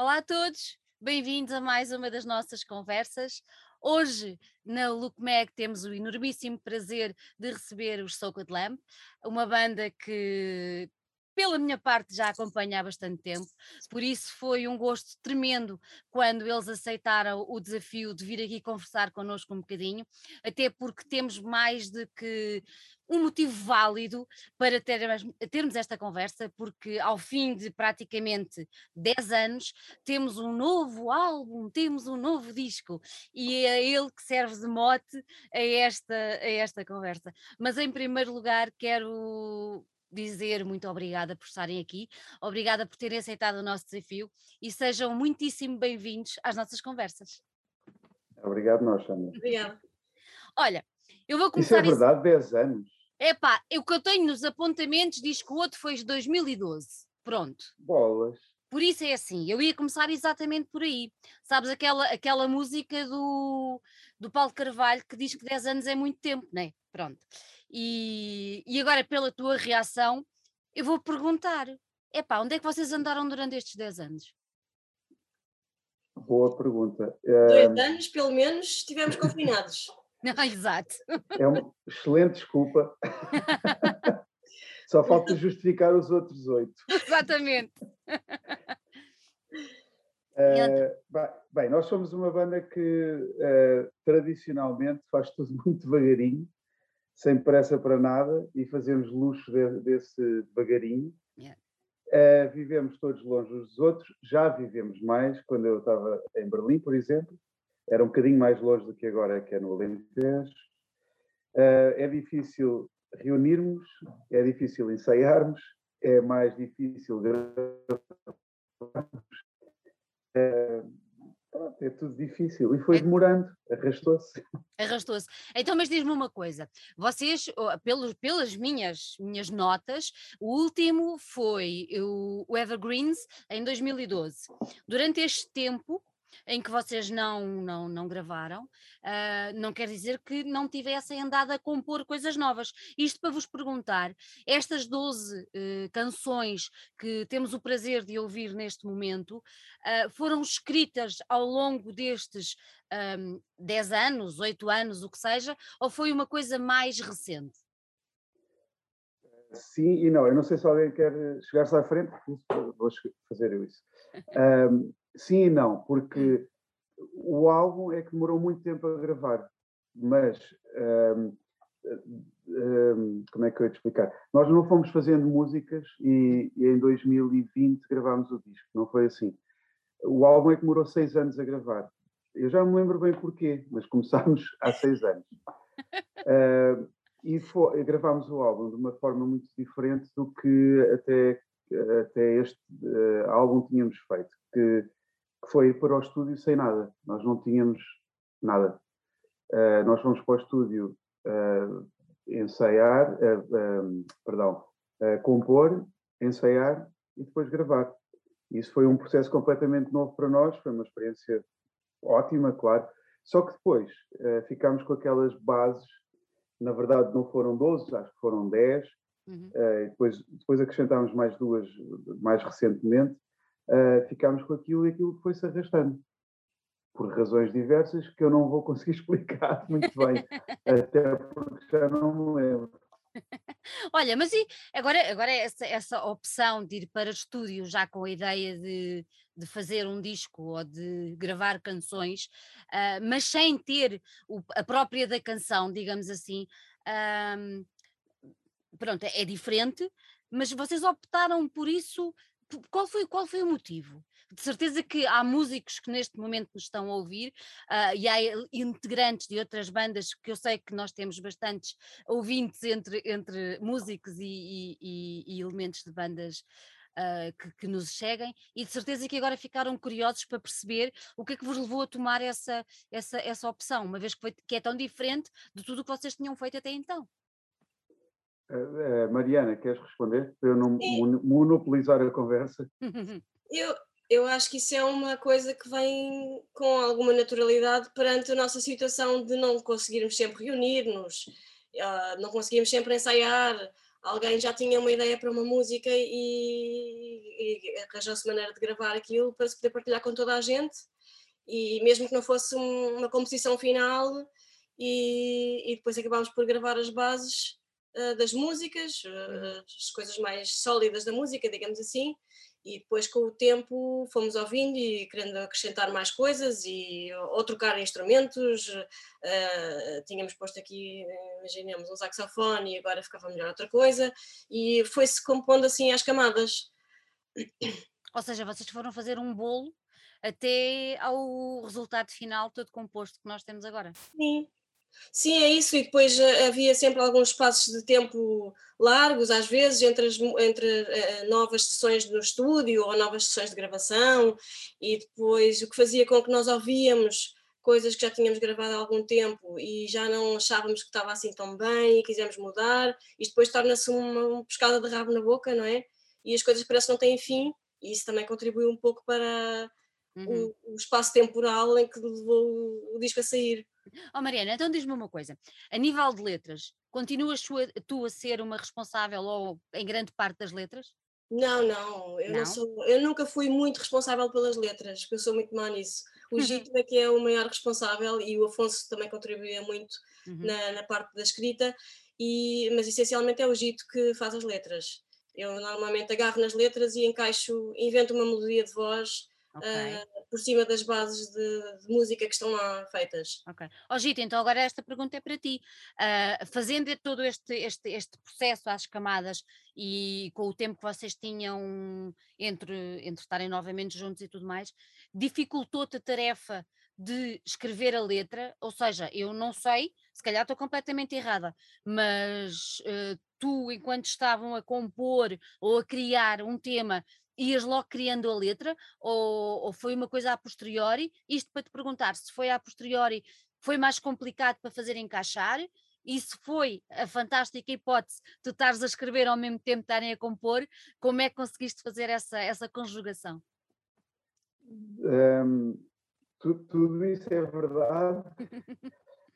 Olá a todos, bem-vindos a mais uma das nossas conversas. Hoje, na Look Mag, temos o enormíssimo prazer de receber os Soaked Lamb, uma banda que, pela minha parte, já acompanha há bastante tempo, por isso foi um gosto tremendo quando eles aceitaram o desafio de vir aqui conversar connosco um bocadinho, até porque temos mais de que um motivo válido para termos, termos esta conversa, porque ao fim de praticamente 10 anos temos um novo álbum, temos um novo disco e é ele que serve de mote a esta, a esta conversa. Mas em primeiro lugar quero dizer muito obrigada por estarem aqui, obrigada por terem aceitado o nosso desafio e sejam muitíssimo bem-vindos às nossas conversas. Obrigado, nós, Sandra. Obrigada. Olha, eu vou começar. Isso é verdade, 10 anos. Epá, o que eu tenho nos apontamentos diz que o outro foi de 2012. Pronto. Bolas. Por isso é assim, eu ia começar exatamente por aí. Sabes aquela, aquela música do, do Paulo Carvalho que diz que 10 anos é muito tempo, não é? Pronto. E, e agora, pela tua reação, eu vou perguntar: epá, onde é que vocês andaram durante estes 10 anos? Boa pergunta. Dois anos, pelo menos, estivemos confinados. Não, exato. É uma excelente desculpa. Só falta justificar os outros oito. Exatamente. Uh, bem, nós somos uma banda que uh, tradicionalmente faz tudo muito devagarinho, sem pressa para nada, e fazemos luxo de, desse devagarinho. Yeah. Uh, vivemos todos longe uns dos outros, já vivemos mais, quando eu estava em Berlim, por exemplo, era um bocadinho mais longe do que agora, que é no Alentejo. Uh, é difícil reunirmos, é difícil ensaiarmos, é mais difícil gravarmos. Uh, é tudo difícil. E foi é demorando, arrastou-se. Arrastou-se. Então, mas diz-me uma coisa: vocês, pelos, pelas minhas, minhas notas, o último foi o, o Evergreens em 2012. Durante este tempo, em que vocês não, não, não gravaram, uh, não quer dizer que não tivessem andado a compor coisas novas. Isto para vos perguntar, estas 12 uh, eh, canções que temos o prazer de ouvir neste momento, uh, foram escritas ao longo destes um, 10 anos, 8 anos, o que seja, ou foi uma coisa mais recente? Sim e não. Eu não sei se alguém quer chegar-se à frente, vou fazer eu isso. Um, Sim e não, porque o álbum é que demorou muito tempo a gravar, mas um, um, como é que eu ia te explicar? Nós não fomos fazendo músicas e, e, em 2020 gravámos o disco, não foi assim. O álbum é que demorou seis anos a gravar. Eu já me lembro bem porquê, mas começámos há seis anos. Uh, e foi, gravámos o álbum de uma forma muito diferente do que até, até este uh, álbum tínhamos feito. Que que foi ir para o estúdio sem nada. Nós não tínhamos nada. Uh, nós fomos para o estúdio uh, ensaiar, uh, perdão, compor, ensaiar e depois gravar. Isso foi um processo completamente novo para nós, foi uma experiência ótima, claro. Só que depois ficámos com aquelas bases, na verdade não foram 12, acho que foram 10, uhum. depois, depois acrescentámos mais duas mais recentemente, uh, ficámos com aquilo e aquilo foi-se arrastando. Por razões diversas que eu não vou conseguir explicar muito bem, até porque já não me lembro. Olha, mas e agora, agora essa, essa opção de ir para estúdio já com a ideia de, de fazer um disco ou de gravar canções, uh, mas sem ter o, a própria da canção, digamos assim, uh, pronto, é, é diferente, mas vocês optaram por isso qual foi, qual foi o motivo? De certeza que há músicos que neste momento nos estão a ouvir uh, e há integrantes de outras bandas que eu sei que nós temos bastantes ouvintes entre, entre músicos e, e, e elementos de bandas Uh, que, que, nos cheguem e de certeza que agora ficaram curiosos para perceber o que é que vos levou a tomar essa, essa, essa opção, uma vez que, foi, que é tão diferente de tudo o que vocês tinham feito até então. Uh, Mariana, queres responder? Para eu não Sim. monopolizar a conversa. Eu, eu acho que isso é uma coisa que vem com alguma naturalidade perante a nossa situação de não conseguirmos sempre reunir-nos, uh, não conseguirmos sempre ensaiar. alguém já tinha uma ideia para uma música e, e arranjou-se maneira de gravar aquilo para se poder partilhar com toda a gente e mesmo que não fosse um, uma composição final e, e, depois acabámos por gravar as bases uh, das músicas, uh, as coisas mais sólidas da música, digamos assim, e depois com o tempo fomos ouvindo e querendo acrescentar mais coisas e ou trocar instrumentos. Uh, tínhamos posto aqui imaginemos um saxofone e agora ficava melhor outra coisa. E foi-se compondo assim às camadas. Ou seja, vocês foram fazer um bolo até ao resultado final todo composto que nós temos agora. Sim, Sim, é isso, e depois eh, havia sempre alguns espaços de tempo largos, às vezes, entre, as, entre uh, novas sessões no estúdio ou novas sessões de gravação, e depois o que fazia com que nós ouvíamos coisas que já tínhamos gravado há algum tempo e já não achávamos que estava assim tão bem e quisemos mudar, e depois torna-se uma, uma pescada de rabo na boca, não é? E as coisas parecem que não têm fim, e isso também contribui um pouco para uhum. o, o, espaço temporal em que levou o disco a sair. Oh Mariana, então diz-me uma coisa, a nível de letras, continuas tu a ser uma responsável ou em grande parte das letras? Não, não, eu, não? não sou, eu nunca fui muito responsável pelas letras, porque eu sou muito má nisso. O uhum. Gito é que é o maior responsável e o Afonso também contribuía muito uhum. na, na, parte da escrita, e, mas essencialmente é o Gito que faz as letras. Eu normalmente agarro nas letras e encaixo, invento uma melodia de voz Okay. Uh, por cima das bases de, de, música que estão lá feitas. Ok. Ó oh, Gita, então agora esta pergunta é para ti. Uh, fazendo todo este, este, este processo às camadas e com o tempo que vocês tinham entre, entre estarem novamente juntos e tudo mais, dificultou-te a tarefa de escrever a letra? Ou seja, eu não sei, se calhar estou completamente errada, mas uh, tu, enquanto estavam a compor ou a criar um tema, ias logo criando a letra ou, ou, foi uma coisa a posteriori? Isto para te perguntar se foi a posteriori, foi mais complicado para fazer encaixar? E se foi a fantástica hipótese de tu estares a escrever ao mesmo tempo estarem a compor, como é que conseguiste fazer essa, essa conjugação? Um, tudo, tudo, isso é verdade,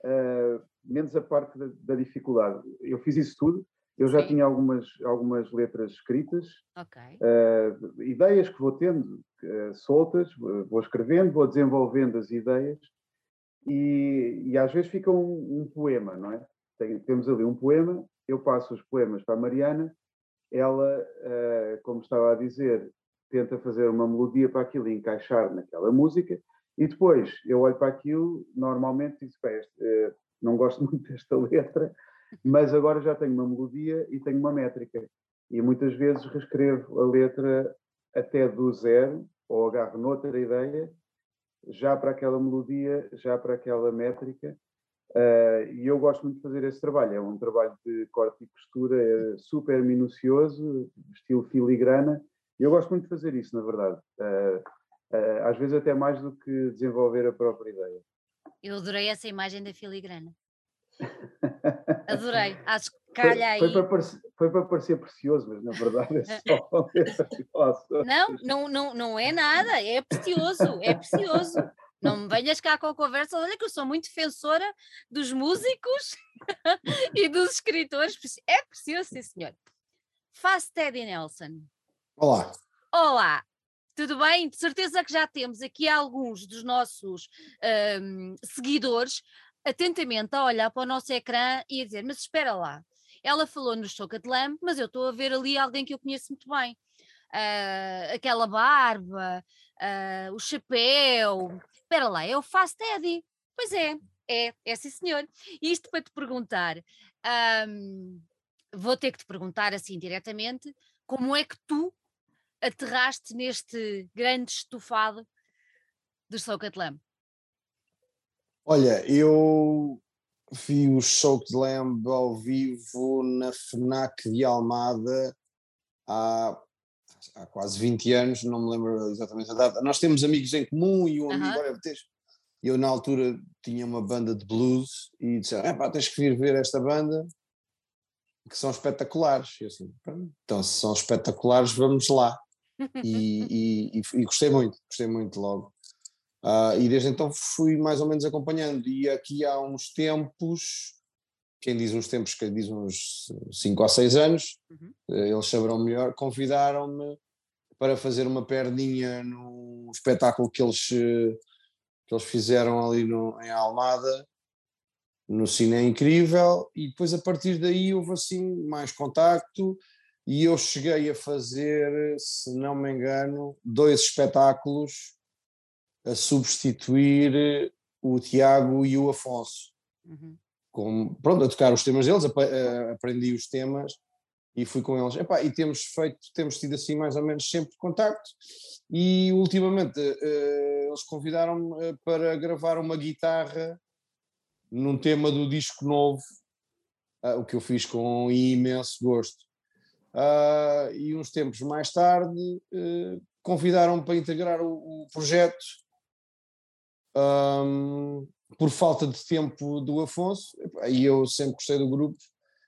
uh, menos a parte da, da dificuldade. Eu fiz isso tudo, eu já Sim. tinha algumas, algumas letras escritas, okay. uh, ideias que vou tendo uh, soltas, vou escrevendo, vou desenvolvendo as ideias e, e às vezes fica um, um poema, não é? Tem, temos ali um poema, eu passo os poemas para a Mariana, ela, uh, como estava a dizer, tenta fazer uma melodia para aquilo e encaixar naquela música e depois eu olho para aquilo, normalmente digo, não gosto muito desta letra, mas agora já tenho uma melodia e tenho uma métrica. E muitas vezes reescrevo a letra até do zero, ou agarro noutra ideia, já para aquela melodia, já para aquela métrica. Uh, e eu gosto muito de fazer esse trabalho. É um trabalho de corte e costura é super minucioso, estilo filigrana. E eu gosto muito de fazer isso, na verdade. Uh, uh, às vezes até mais do que desenvolver a própria ideia. Eu adorei essa imagem da filigrana. Adorei, acho que calha aí. Foi, foi, para parecer, foi para parecer precioso, mas na verdade é só. não, não, não, não é nada, é precioso, é precioso. Não me venhas cá com a conversa, olha que eu sou muito defensora dos músicos e dos escritores. É precioso, sim senhor. Faz Teddy Nelson. Olá. Olá, tudo bem? De certeza que já temos aqui alguns dos nossos um, seguidores atentamente a olhar para o nosso ecrã e a dizer: Mas espera lá, ela falou no Choca de Lamb, mas eu estou a ver ali alguém que eu conheço muito bem. Uh, aquela barba, uh, o chapéu. Espera lá, é o Fast Eddie. Pois é, é, é sim senhor. E isto para te perguntar, um, vou ter que te perguntar assim diretamente, como é que tu aterraste neste grande estufado do Socat Lamb? Olha, eu vi o show de Lamb ao vivo na FNAC de Almada há, há quase 20 anos, não me lembro exatamente a data. Nós temos amigos em comum e um amigo, uh olha, eu na altura tinha uma banda de blues e disseram, é pá, tens que vir ver esta banda que são espetaculares. E assim, então se são espetaculares, vamos lá. E, e, e, gostei muito, gostei muito logo. Uh, e desde então fui mais ou menos acompanhando. E aqui há uns tempos quem diz uns tempos, quem diz uns 5 ou 6 anos, uhum. Eh, eles saberão melhor, convidaram-me para fazer uma perninha no espetáculo que eles, que eles fizeram ali no, em Almada, no Cine Incrível, e depois a partir daí houve assim mais contacto, e eu cheguei a fazer, se não me engano, dois espetáculos a substituir o Tiago e o Afonso. Uhum. Com, pronto, a tocar os temas deles, aprendi os temas e fui com eles. Epá, e temos feito, temos tido assim mais ou menos sempre contacto e ultimamente uh, eles convidaram-me eh, para gravar uma guitarra num tema do disco novo, uh, o que eu fiz com imenso gosto. Uh, e uns tempos mais tarde convidaram-me para integrar o, o projeto um, por falta de tempo do Afonso, e eu sempre gostei do grupo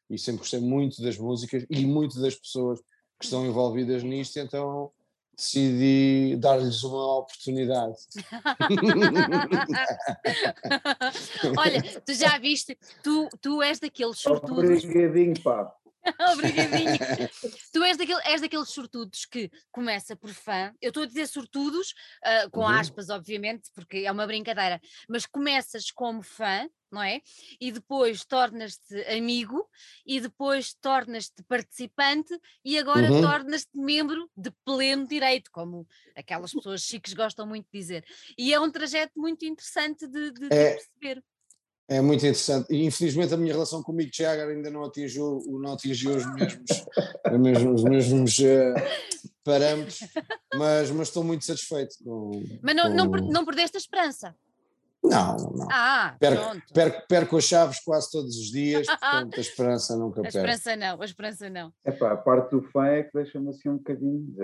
e sempre gostei muito das músicas e muito das pessoas que estão envolvidas nisto, então decidi dar-lhes uma oportunidade. Olha, tu já viste, tu, tu és daqueles. Obrigadinho, pá. Obrigadinho. tu és, daquele, és daqueles sortudos que começa por fã, eu estou a dizer sortudos, uh, com uhum. aspas, obviamente, porque é uma brincadeira, mas começas como fã, não é? E depois tornas-te amigo, e depois tornas-te participante, e agora uhum. tornas-te membro de pleno direito, como aquelas pessoas chiques gostam muito de dizer. E é um trajeto muito interessante de, de, é. de perceber. É muito interessante. E infelizmente a minha relação com o Mick Jagger ainda não atingiu, não atingiu os mesmos, os mesmos, os mesmos uh, parâmetros, mas, mas estou muito satisfeito com. Mas não, com... não, não perdeste a esperança? Não, não. Ah, perco, perco, perco, as chaves quase todos os dias, portanto a esperança nunca perde. A esperança não, a esperança não. É pá, a parte do fã é que deixa-me assim um bocadinho.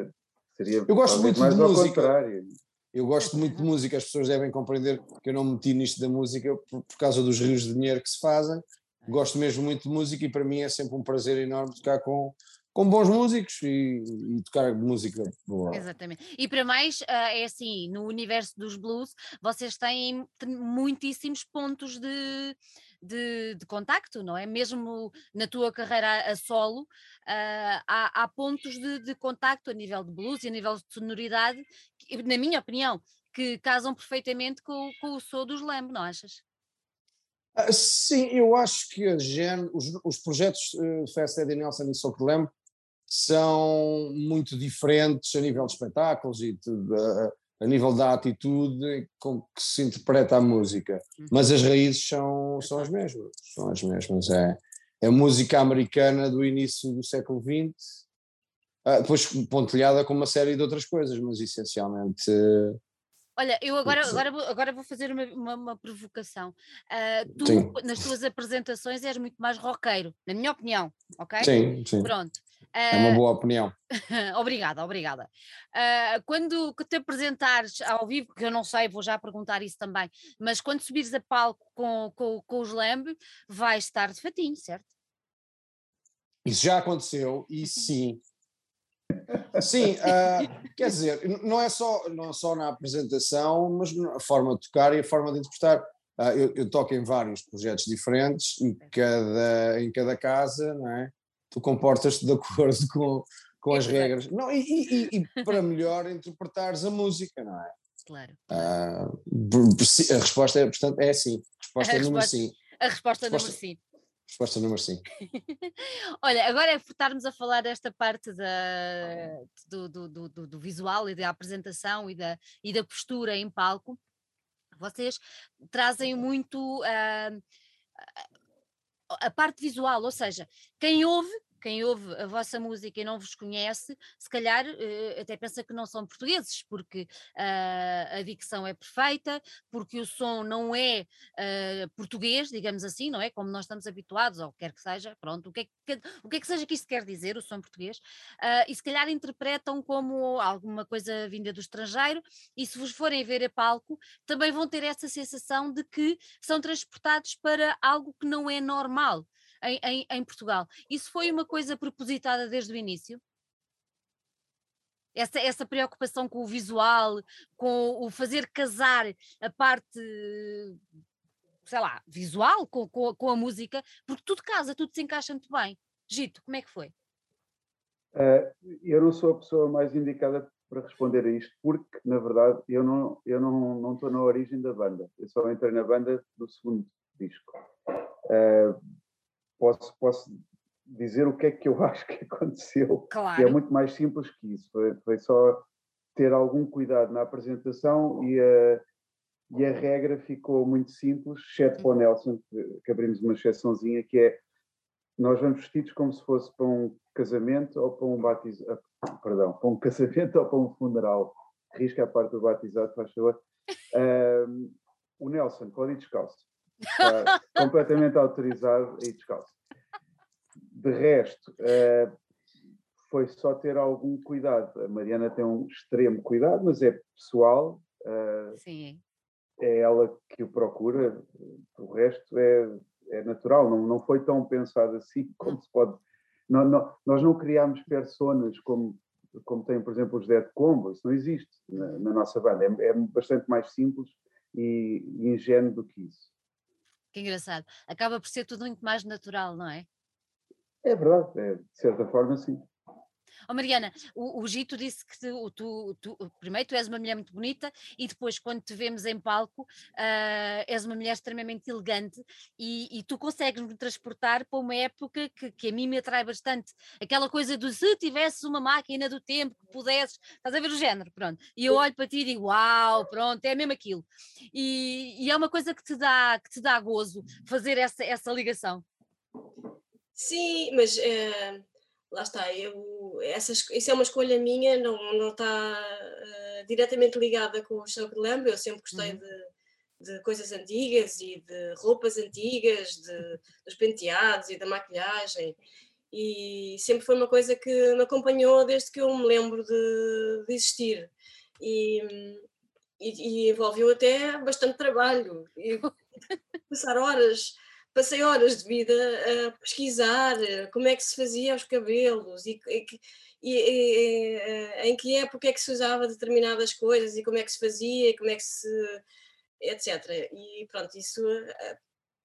Seria Eu gosto muito de música. Contrário. Eu gosto muito de música, as pessoas devem compreender que eu não me meti nisto da música por, por, causa dos rios de dinheiro que se fazem. Gosto mesmo muito de música e para mim é sempre um prazer enorme tocar com, com bons músicos e, e, tocar música boa. Exatamente. E para mais, uh, é assim, no universo dos blues, vocês têm muitíssimos pontos de, de, de contacto, não é? Mesmo na tua carreira a solo, uh, há, há, pontos de, de contacto a nível de blues e a nível de sonoridade na minha opinião, que casam perfeitamente com, com o som dos Lamb, não achas? Ah, sim, eu acho que a Gen, os, os projetos uh, Fast Eddie Nelson e Soul Lamb são muito diferentes a nível de espetáculos e de, uh, a nível da atitude com que se interpreta a música, uhum. mas as raízes são, são as mesmas, são as mesmas, é, é música americana do início do século XX, Uh, depois pontilhada com uma série de outras coisas, mas essencialmente. Olha, eu agora, agora, vou, agora vou fazer uma, uma, uma provocação. Uh, tu, sim. nas tuas apresentações, és muito mais roqueiro, na minha opinião, ok? Sim, sim. Pronto. É uma boa opinião. obrigada, obrigada. Uh, quando te apresentares ao vivo, que eu não sei, vou já perguntar isso também, mas quando subires a palco com, com, com os Lamb, vais estar de fatinho, certo? Isso já aconteceu e uhum. sim, Sim, uh, quer dizer, não é, só, não é só na apresentação, mas a forma de tocar e a forma de interpretar. Uh, eu, eu, toco em vários projetos diferentes e cada, em cada casa, não é? Tu comportas-te de acordo com, com as regras. Não, e, e, e, para melhor interpretares a música, não é? Claro. Uh, a resposta é, portanto, é sim. Resposta a número resposta, sim. A resposta, resposta número sim. Resposta número 5. Olha, agora é estarmos a falar desta parte da, do, do, do, do, visual e da apresentação e da, e da postura em palco. Vocês trazem muito uh, a parte visual, ou seja, quem ouve quem ouve a vossa música e não vos conhece, se calhar uh, até pensa que não são portugueses, porque uh, a dicção é perfeita, porque o som não é uh, português, digamos assim, não é? Como nós estamos habituados, ou quer que seja, pronto, o que é que, o que, é que seja que isto quer dizer, o som português, e se calhar interpretam como alguma coisa vinda do estrangeiro, e se vos forem ver a palco, também vão ter essa sensação de que são transportados para algo que não é normal em, em, em Portugal. Isso foi uma coisa propositada desde o início? Essa, essa preocupação com o visual, com o fazer casar a parte sei lá, visual com, com, com, a música, porque tudo casa, tudo se encaixa muito bem. Gito, como é que foi? Uh, eu não sou a pessoa mais indicada para responder a isto, porque, na verdade, eu não eu não, não estou na origem da banda. Eu só entrei na banda do segundo disco. Uh, posso, posso dizer o que é que eu acho que aconteceu. Claro. Que é muito mais simples que isso. Foi, foi só ter algum cuidado na apresentação e a, e a regra ficou muito simples, exceto para o Nelson, que, que abrimos uma exceçãozinha, que é nós vamos vestidos como se fosse para um casamento ou para um batizado, ah, perdão, para um casamento ou para um funeral. Risca a parte do batizado, faz favor. Um, o Nelson pode ir descalço. Está completamente autorizado ir descalço. De resto, uh, foi só ter algum cuidado. A Mariana tem um extremo cuidado, mas é pessoal. Uh, Sim. É ela que o procura, o resto é, é natural, não, não foi tão pensado assim como se pode. Não, não, nós não criámos personas como, como tem, por exemplo, os Dead Combo, isso não existe na, na nossa banda, é, é, bastante mais simples e, e ingênuo do que isso. Que engraçado. Acaba por ser tudo muito mais natural, não é? É verdade, é, de certa forma, sim. Oh, Mariana, o, o Gito disse que tu, tu, tu, primeiro tu és uma mulher muito bonita e depois quando te vemos em palco uh, és uma mulher extremamente elegante e, e tu consegues me transportar para uma época que, que, a mim me atrai bastante. Aquela coisa do se tivesses uma máquina do tempo que pudesses, estás a ver o género, pronto. E eu olho para ti e digo, uau, pronto, é mesmo aquilo. E, e é uma coisa que te dá, que te dá gozo fazer essa, essa ligação. Sim, mas uh, lá está, eu, essa, isso é uma escolha minha, não, não está uh, diretamente ligada com o show de lembro, eu sempre gostei uhum. de, de, coisas antigas e de roupas antigas, de, dos penteados e da maquilhagem, e sempre foi uma coisa que me acompanhou desde que eu me lembro de, de existir. E, e, e envolveu até bastante trabalho, e passar horas passei horas de vida a pesquisar eh, como é que se fazia os cabelos e, e, e, e, eh, em que época é que se usava determinadas coisas e como é que se fazia e como é que se etc. E pronto, isso eh,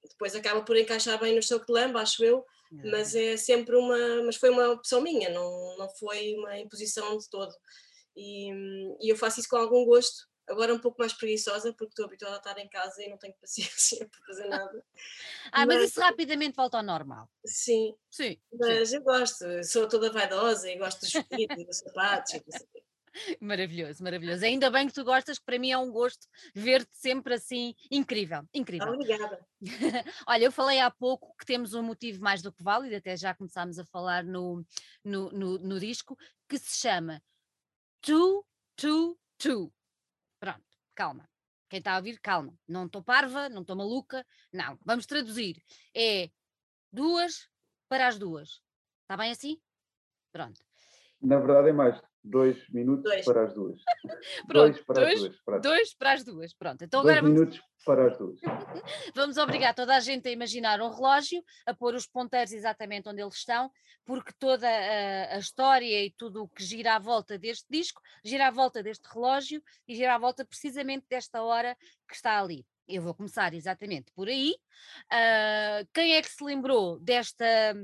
depois acaba por encaixar bem no seu Lamba, acho eu, mas é sempre uma, mas foi uma opção minha, não, não foi uma imposição de todo. E, e eu faço isso com algum gosto Agora um pouco mais preguiçosa porque estou habituada a estar em casa e não tenho paciência para fazer nada. ah, mas, mas, isso rapidamente volta ao normal. Sim. Sim. Mas sim. eu gosto, sou toda vaidosa e gosto dos vestidos, dos sapatos. Maravilhoso, maravilhoso. Ainda bem que tu gostas, que para mim é um gosto ver-te sempre assim, incrível, incrível. Obrigada. Olha, eu falei há pouco que temos um motivo mais do que válido, até já começámos a falar no, no, no, no disco, que se chama Tu, Tu, Tu. Calma. Quem está a ouvir, calma. Não estou parva, não estou maluca. Não, vamos traduzir. É duas para as duas. Está bem assim? Pronto. Na verdade é mais dois minutos dois. para as duas. Pronto, dois para dois, as duas. Dois para as duas. Pronto. Então dois agora minutos vamos... para as duas. vamos obrigar toda a gente a imaginar um relógio, a pôr os ponteiros exatamente onde eles estão, porque toda a, a história e tudo o que gira à volta deste disco gira à volta deste relógio e gira à volta precisamente desta hora que está ali. Eu vou começar exatamente por aí. Uh, quem é que se lembrou desta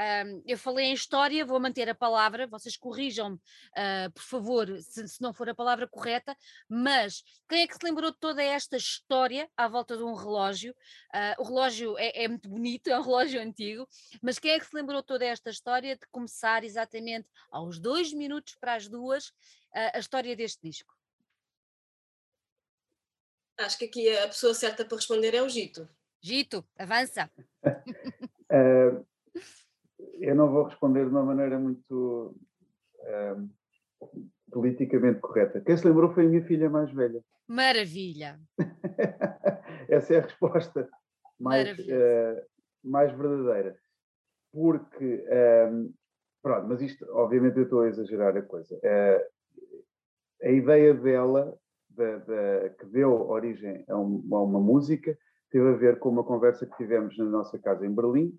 um, eu falei em história, vou manter a palavra, vocês corrijam-me, uh, por favor, se, se, não for a palavra correta, mas quem é que se lembrou de toda esta história à volta de um relógio? Uh, o relógio é, é, muito bonito, é um relógio antigo, mas quem é que se lembrou de toda esta história de começar exatamente aos dois minutos para as duas uh, a história deste disco? Acho que aqui a pessoa certa para responder é o Gito. Gito, avança. uh, eu não vou responder de uma maneira muito um, politicamente correta. Quem se lembrou foi a minha filha mais velha. Maravilha! Essa é a resposta mais, uh, mais verdadeira. Porque, um, pronto, mas isto, obviamente, eu estou a exagerar a coisa. Uh, a ideia dela, da, da, que deu origem a, um, a uma música, teve a ver com uma conversa que tivemos na nossa casa em Berlim,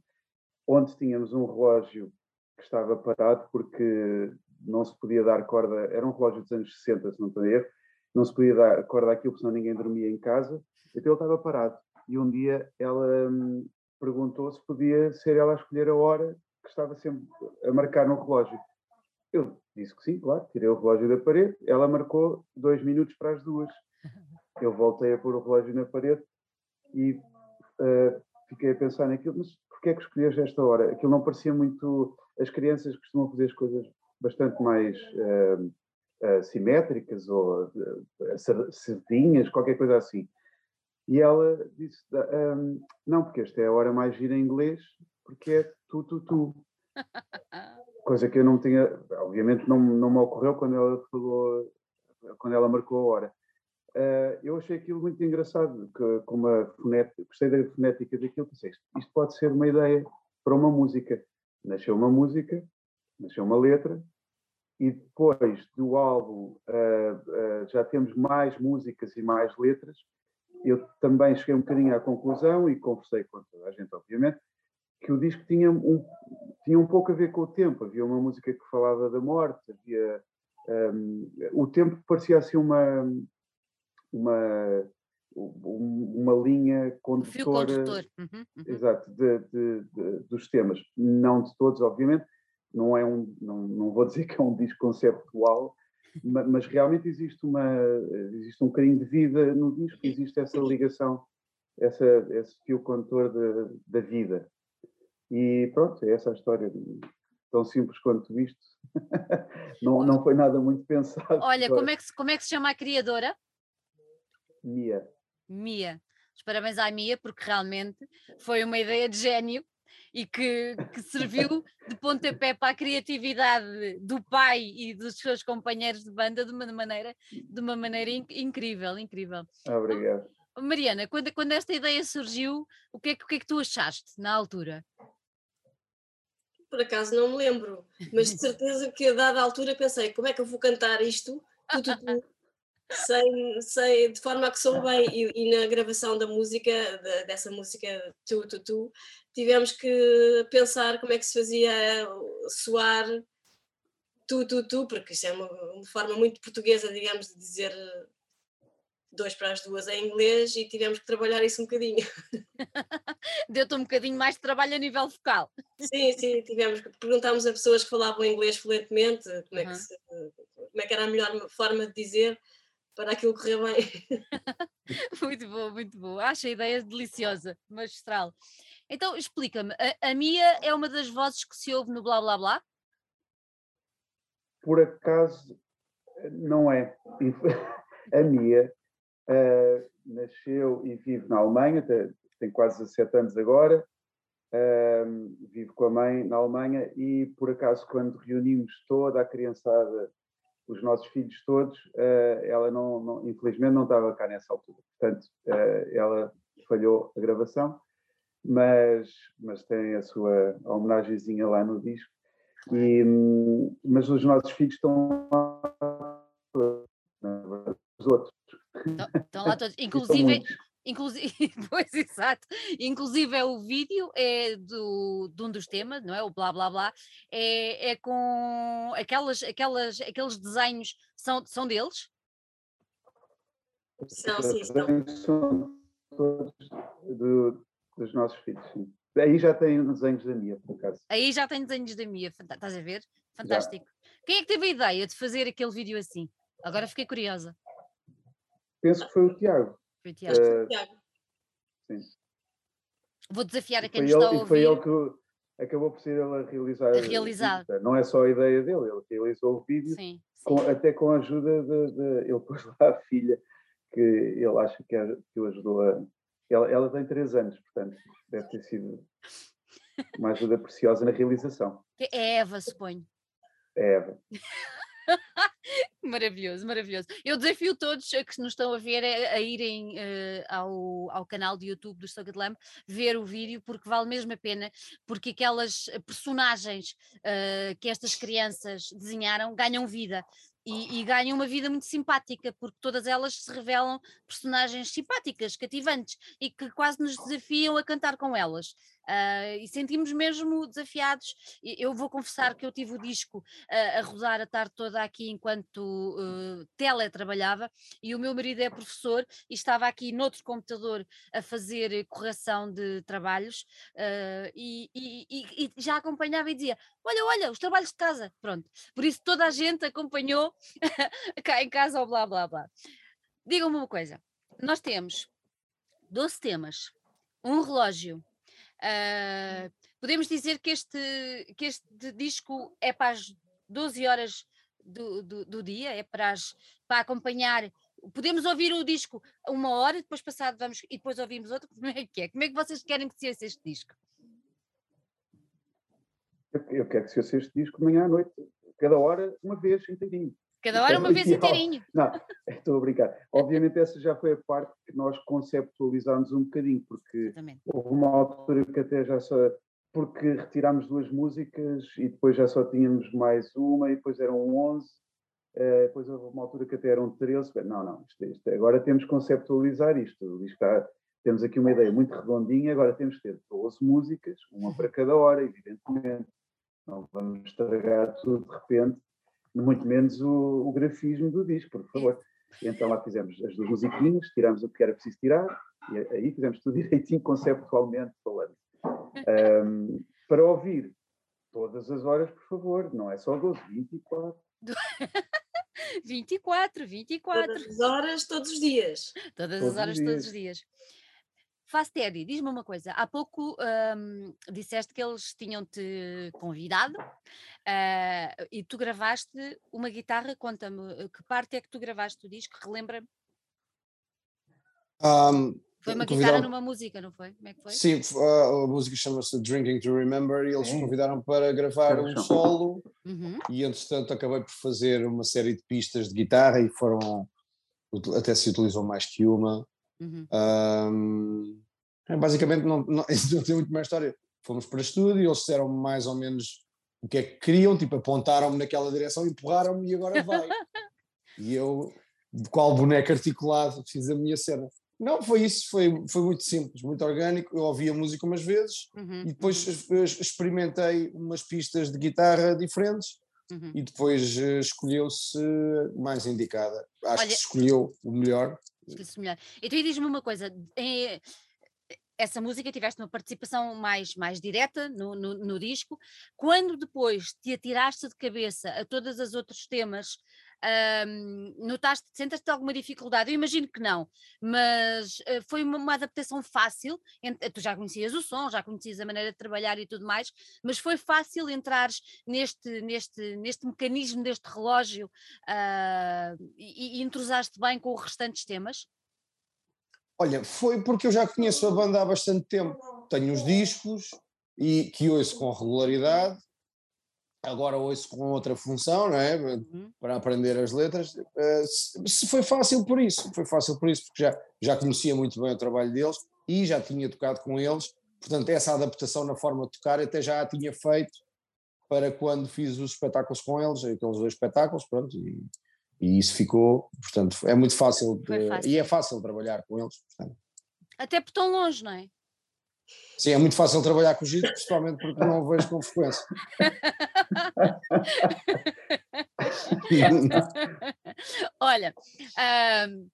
onde tínhamos um relógio que estava parado porque não se podia dar corda, era um relógio dos anos 60, se não estou a erro, não se podia dar corda àquilo, senão ninguém dormia em casa, então ele estava parado. e um dia ela hum, perguntou se podia ser ela a escolher a hora que estava sempre a marcar no relógio. Eu disse que sim, claro, tirei o relógio da parede, ela marcou dois minutos para as duas. Eu voltei a pôr o relógio na parede e uh, fiquei a pensar naquilo, mas porquê é que escolheste esta hora? Aquilo não parecia muito. As crianças costumam fazer as coisas bastante mais uh, uh, simétricas ou uh, cerdinhas, qualquer coisa assim. E ela disse: um, Não, porque esta é a hora mais gira em inglês, porque é tu, tu, tu. Coisa que eu não tinha, obviamente não, não me ocorreu quando ela falou, quando ela marcou a hora. Uh, eu achei aquilo muito engraçado, que, com uma fonética, gostei da fonética daquilo, pensei, isto pode ser uma ideia para uma música. Nasceu uma música, nasceu uma letra, e depois do álbum uh, uh, já temos mais músicas e mais letras. Eu também cheguei um bocadinho à conclusão, e conversei com toda a gente, obviamente, que o disco tinha um, tinha um pouco a ver com o tempo. Havia uma música que falava da morte, havia. Um, o tempo parecia assim uma uma, uma linha condutora. Uhum, uhum. Exato, de, de, de, dos temas. Não de todos, obviamente. Não, é um, não, não vou dizer que é um disco conceptual, mas, mas realmente existe, uma, existe um bocadinho de vida no disco, existe essa ligação, essa, esse fio condutor da vida. E pronto, é essa a história tão simples quanto isto. não, não foi nada muito pensado. Olha, como é, que, como é que se chama a criadora? Mia. Mia. Os parabéns à Mia, porque realmente foi uma ideia de gênio e que, que serviu de pontapé para a criatividade do pai e dos seus companheiros de banda de uma maneira, de uma maneira incrível, incrível. Obrigado. Mariana, quando, quando esta ideia surgiu, o que, é, o que é que tu achaste na altura? Por acaso não me lembro, mas de certeza que a dada altura pensei, como é que eu vou cantar isto? Tu, tu, tu, sei, sei de forma a que sou bem. E, e na gravação da música, de, dessa música Tu Tu Tu, tivemos que pensar como é que se fazia soar Tu Tu Tu, porque isso é uma, uma forma muito portuguesa, digamos, de dizer dois para as duas em inglês e tivemos que trabalhar isso um bocadinho. Deu-te um bocadinho mais de trabalho a nível vocal. Sim, sim, tivemos que perguntámos a pessoas que falavam inglês fluentemente como, é que se, como é que era a melhor forma de dizer para aquilo correr bem. muito bom, muito bom. Acho a ideia deliciosa, magistral. Então, explica-me, a, a Mia é uma das vozes que se ouve no Blá Blá Blá? Por acaso, não é. A Mia uh, nasceu e vive na Alemanha, tem quase 17 anos agora, uh, vive com a mãe na Alemanha e, por acaso, quando reunimos toda a criançada os nossos filhos todos, uh, ela não, não, infelizmente não estava cá nessa altura. Portanto, uh, ela falhou a gravação, mas, mas tem a sua homenagemzinha lá no disco. E, mas os nossos filhos estão lá, os outros. Estão lá todos, inclusive, Inclusive, pois exato, inclusive é o vídeo é do, de um dos temas, não é? O blá blá blá, é, é com aquelas, aquelas, aqueles desenhos são, são deles? São, sim, são. São todos do, dos nossos filhos, sim. Aí já tem desenhos da Mia, por acaso. Aí já tem desenhos da Mia, estás a ver? Fantástico. Já. Quem é que teve a ideia de fazer aquele vídeo assim? Agora fiquei curiosa. Penso que foi o Tiago. Foi Tiago. Uh, sim. Vou desafiar a quem nos está a ouvir. E foi ele que acabou por ser ele a realizar. A realizar. Não é só a ideia dele, ele realizou o vídeo, sim, sim. Com, até com a ajuda de, de, Ele pôs lá a filha, que ele acha que, que o ajudou a. Ela, ela tem três anos, portanto, deve ter sido uma ajuda preciosa na realização. É Eva, suponho. É Eva. maravilhoso, maravilhoso. Eu desafio todos que nos estão a ver a, a irem uh, ao, ao canal de YouTube do Socket Lamp ver o vídeo, porque vale mesmo a pena, porque aquelas personagens uh, que estas crianças desenharam ganham vida. E, e, ganham uma vida muito simpática, porque todas elas se revelam personagens simpáticas, cativantes e que quase nos desafiam a cantar com elas. Uh, e sentimos mesmo desafiados. Eu vou confessar que eu tive o disco uh, a rodar a tarde toda aqui enquanto uh, teletrabalhava e o meu marido é professor e estava aqui noutro computador a fazer correção de trabalhos e, e, e, já acompanhava e dizia: Olha, olha, os trabalhos de casa. Pronto. Por isso toda a gente acompanhou cá em casa o blá blá blá. Digam-me uma coisa: nós temos 12 temas, um relógio. Uh, podemos dizer que este, que este disco é para as 12 horas do, do, do dia, é para, as, para acompanhar podemos ouvir o disco uma hora, depois passado vamos e depois ouvimos outro. Como é que é? Como é que vocês querem que se ouça este disco? Eu, quero que se ouça este disco de manhã à noite, cada hora, uma vez inteirinho. Cada hora, é uma vez inteirinho. Não, estou a brincar. Obviamente, essa já foi a parte que nós conceptualizámos um bocadinho, porque Exatamente. houve uma altura que até já só. Porque retirámos duas músicas e depois já só tínhamos mais uma, e depois eram 11 Uh, depois houve uma altura que até eram 13. Não, não, isto, isto, agora temos que conceptualizar isto. isto está, temos aqui uma ideia muito redondinha, agora temos que ter 12 músicas, uma para cada hora, evidentemente. Não vamos estragar tudo de repente, muito menos o, o grafismo do disco, por favor. E então lá fizemos as duas musiquinhas, tiramos o que era preciso tirar, e aí fizemos tudo direitinho, conceptualmente falando. Um, para ouvir todas as horas, por favor, não é só 12, 24. 24, 24. Todas as horas, todos os dias. Todas todos as horas, os todos os dias. Teddy, diz-me uma coisa. Há pouco um, disseste que eles tinham-te convidado uh, e tu gravaste uma guitarra. Conta-me eh, que parte é que tu gravaste o disco? Relembra-me. Um, foi uma guitarra numa música, não foi? Como é que foi? Sim, a, música chama-se Drinking to Remember e eles Sim. convidaram para gravar um solo uhum. e entretanto acabei por fazer uma série de pistas de guitarra e foram até se utilizou mais que uma. Uhum. Um, basicamente não, não, não tem muito mais história. Fomos para estúdio, eles disseram mais ou menos o que é que queriam, tipo, apontaram-me naquela direção, empurraram-me e agora vai. e eu, de qual boneco articulado, fiz a minha cena. Não, foi isso, foi, foi muito simples, muito orgânico. Eu ouvi a música umas vezes uhum, e depois uhum. experimentei umas pistas de guitarra diferentes uhum. e depois uh, escolheu-se mais indicada. Acho Olha, que escolheu o melhor. Escolheu-se melhor. Então, e diz-me uma coisa: essa música tiveste uma participação mais, mais direta no, no, no, disco. Quando depois te atiraste de cabeça a todos os outros temas um, notaste, sentes alguma dificuldade? Eu imagino que não, mas uh, foi uma, uma, adaptação fácil. Tu já conhecias o som, já conhecias a maneira de trabalhar e tudo mais, mas foi fácil entrares neste, neste, neste mecanismo deste relógio uh, e, e entrosaste bem com os restantes temas? Olha, foi porque eu já conheço a banda há bastante tempo. Tenho os discos e que ouço com regularidade agora ouço com outra função, não é? Uhum. Para aprender as letras. Uh, se foi fácil por isso, foi fácil por isso, porque já, já conhecia muito bem o trabalho deles e já tinha tocado com eles, portanto, essa adaptação na forma de tocar até já a tinha feito para quando fiz os espetáculos com eles, aqueles dois espetáculos, pronto, e, e isso ficou, portanto, é muito fácil, de, fácil, e é fácil trabalhar com eles. Portanto. Até por tão longe, não é? Sim, é muito fácil trabalhar com o Gito, principalmente porque não o vejo com frequência. Olha, um,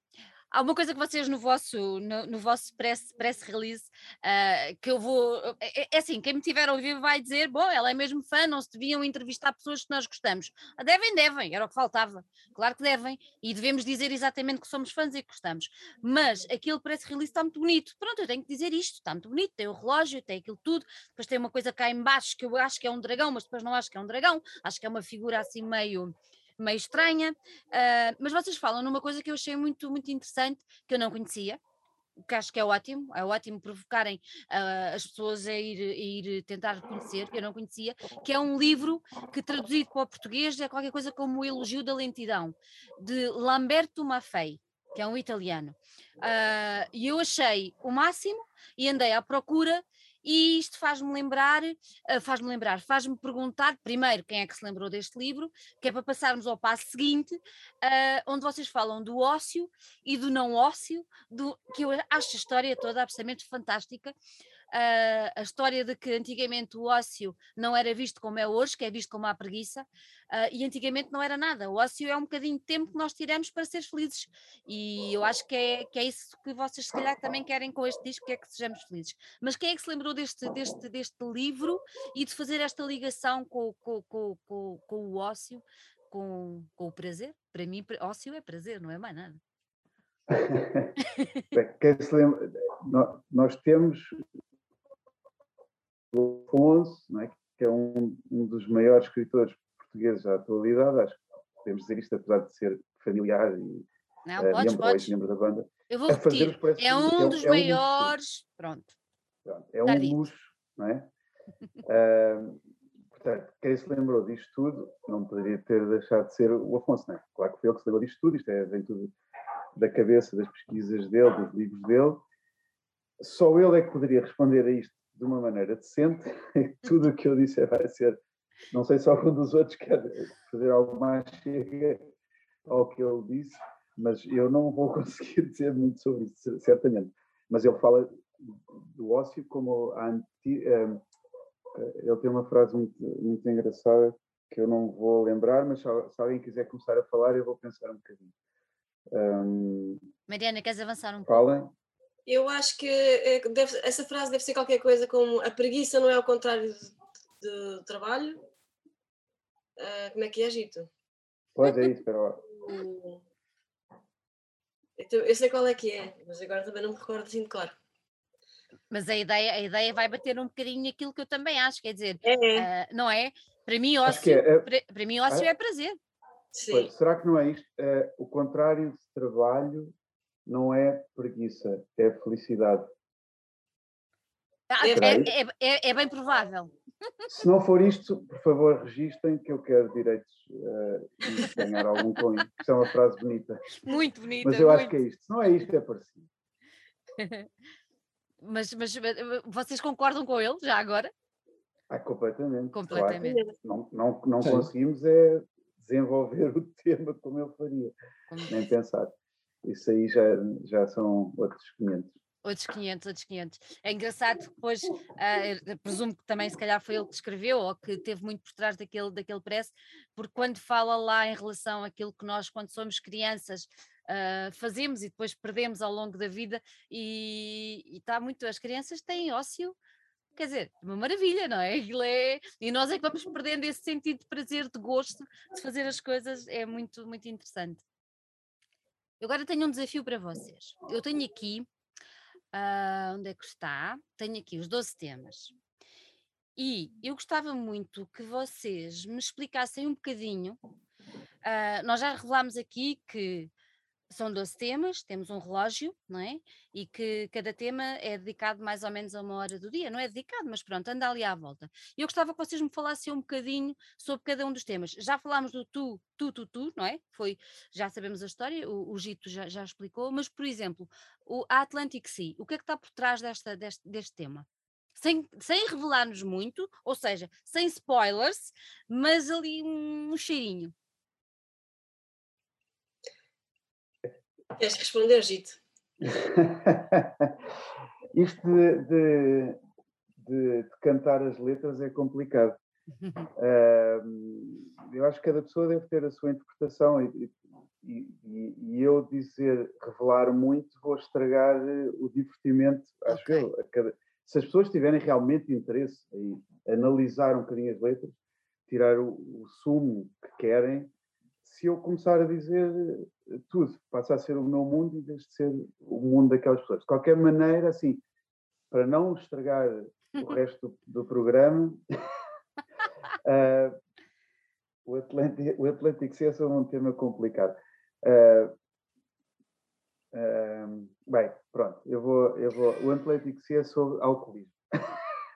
Há uma coisa que vocês no vosso, no, no vosso press, press release uh, que eu vou. É, é, é, assim, quem me tiver a ouvir vai dizer: bom, ela é mesmo fã, não se deviam entrevistar pessoas que nós gostamos. Ah, devem, devem, era o que faltava. Claro que devem, e devemos dizer exatamente que somos fãs e que gostamos. Mas aquele press release está muito bonito. Pronto, eu tenho que dizer isto: está muito bonito, tem o relógio, tem aquilo tudo. Depois tem uma coisa cá embaixo que eu acho que é um dragão, mas depois não acho que é um dragão, acho que é uma figura assim meio meio estranha, uh, mas vocês falam numa coisa que eu achei muito, muito interessante, que eu não conhecia, que acho que é ótimo, é ótimo provocarem uh, as pessoas a ir, a ir tentar conhecer, que eu não conhecia, que é um livro que traduzido para o português é qualquer coisa como o Elogio da Lentidão, de Lamberto Maffei, que é um italiano. Uh, e eu achei o máximo e andei à procura e isto faz-me lembrar, uh, faz-me lembrar, faz-me perguntar primeiro quem é que se lembrou deste livro, que é para passarmos ao passo seguinte, uh, onde vocês falam do ócio e do não ócio, do, que eu acho a história toda absolutamente fantástica. A história de que antigamente o ócio não era visto como é hoje, que é visto como a preguiça, uh, e antigamente não era nada. O ócio é um bocadinho de tempo que nós tiramos para ser felizes, e eu acho que é, que é isso que vocês se calhar também querem com este disco, que é que sejamos felizes. Mas quem é que se lembrou deste, deste, deste livro e de fazer esta ligação com, com, com, com, com o ócio, com, com o prazer? Para mim, ócio é prazer, não é mais nada. Quem se lembra, nós temos Afonso, é? que é um, um, dos maiores escritores portugueses da atualidade, acho que podemos dizer isto apesar de ser familiar e não, uh, podes, podes. membro da banda. Eu vou repetir, é um dos é, maiores, um pronto. pronto. É um luxo, não é? uh, portanto, quem se lembrou disto tudo não poderia ter deixado de ser o Afonso, não é? Claro que foi ele que se lembrou disto tudo, isto é, vem tudo da cabeça das pesquisas dele, dos livros dele. Só ele é que poderia responder a isto de uma maneira decente. Tudo o que eu disse vai ser, não sei se algum dos outros quer fazer algo mais chega ao que ele disse, mas eu não vou conseguir dizer muito sobre isso, certamente. Mas ele fala do ócio como a anti, um, ele tem uma frase muito, muito engraçada que eu não vou lembrar, mas se, alguém quiser começar a falar, eu vou pensar um bocadinho. Um, Mariana, queres avançar um pouco? Falem. Eu acho que é, deve, essa frase deve ser qualquer coisa como a preguiça não é o contrário de, de trabalho. Uh, como é que é, Gito? Pois é isso, pero... Então, eu sei qual é que é, mas agora também não me recordo assim de claro. Mas a ideia, a ideia vai bater um bocadinho aquilo que eu também acho, quer dizer, é. Uh, não é? Para mim, ócio, é, é, para, para, mim, ócio é, é prazer. Pois, será que não é isto? É, o contrário de trabalho não é preguiça, é felicidade. É, é, é, é, bem provável. Se não for isto, por favor, registrem que eu quero direitos uh, e ganhar algum com isso. Isso é uma frase bonita. Muito bonita. Mas eu muito. acho que é isto. Se não é isto, é parecido. mas, mas vocês concordam com ele já agora? Ah, completamente. Completamente. Claro. Não, não, não conseguimos é desenvolver o tema como ele faria, como... nem pensar. Isso aí já, já são outros 500. Outros 500, outros 500. É engraçado que depois, uh, presumo que também se calhar foi ele que escreveu ou que teve muito por trás daquele, daquele press, porque quando fala lá em relação àquilo que nós, quando somos crianças, uh, fazemos e depois perdemos ao longo da vida, e está muito. As crianças têm ócio quer dizer, uma maravilha, não é? é? E nós é que vamos perdendo esse sentido de prazer, de gosto de fazer as coisas, é muito, muito interessante. Eu agora tenho um desafio para vocês. Eu tenho aqui, uh, onde é que está? Tenho aqui os 12 temas. E eu gostava muito que vocês me explicassem um bocadinho. Uh, nós já revelámos aqui que são 12 temas, temos um relógio, não é? E que cada tema é dedicado mais ou menos a uma hora do dia. Não é dedicado, mas pronto, anda ali à volta. E eu gostava que vocês me falassem um bocadinho sobre cada um dos temas. Já falámos do tu, tu, tu, tu, não é? Foi, já sabemos a história, o, o Gito já, já explicou, mas, por exemplo, o, a Atlantic Sea, o que é que está por trás desta, deste, deste tema? Sem, sem revelar-nos muito, ou seja, sem spoilers, mas ali um, um cheirinho. Queres responder, Gito? Isto de, de, de, de, cantar as letras é complicado. uh, eu acho que cada pessoa deve ter a sua interpretação e, e, e, eu dizer, revelar muito, vou estragar eh, o divertimento, acho okay. eu. Cada, se as pessoas tiverem realmente interesse em analisar um bocadinho as letras, tirar o, o sumo que querem, se eu começar a dizer eh, tudo, passa a ser o meu mundo em vez de ser o mundo daquelas pessoas. De qualquer maneira, assim, para não estragar o resto do, do programa, uh, o, Atlético, o Atlético César é um tema complicado. Uh, uh, bem, pronto, eu vou, eu vou. O Atlético C é sobre alcoolismo.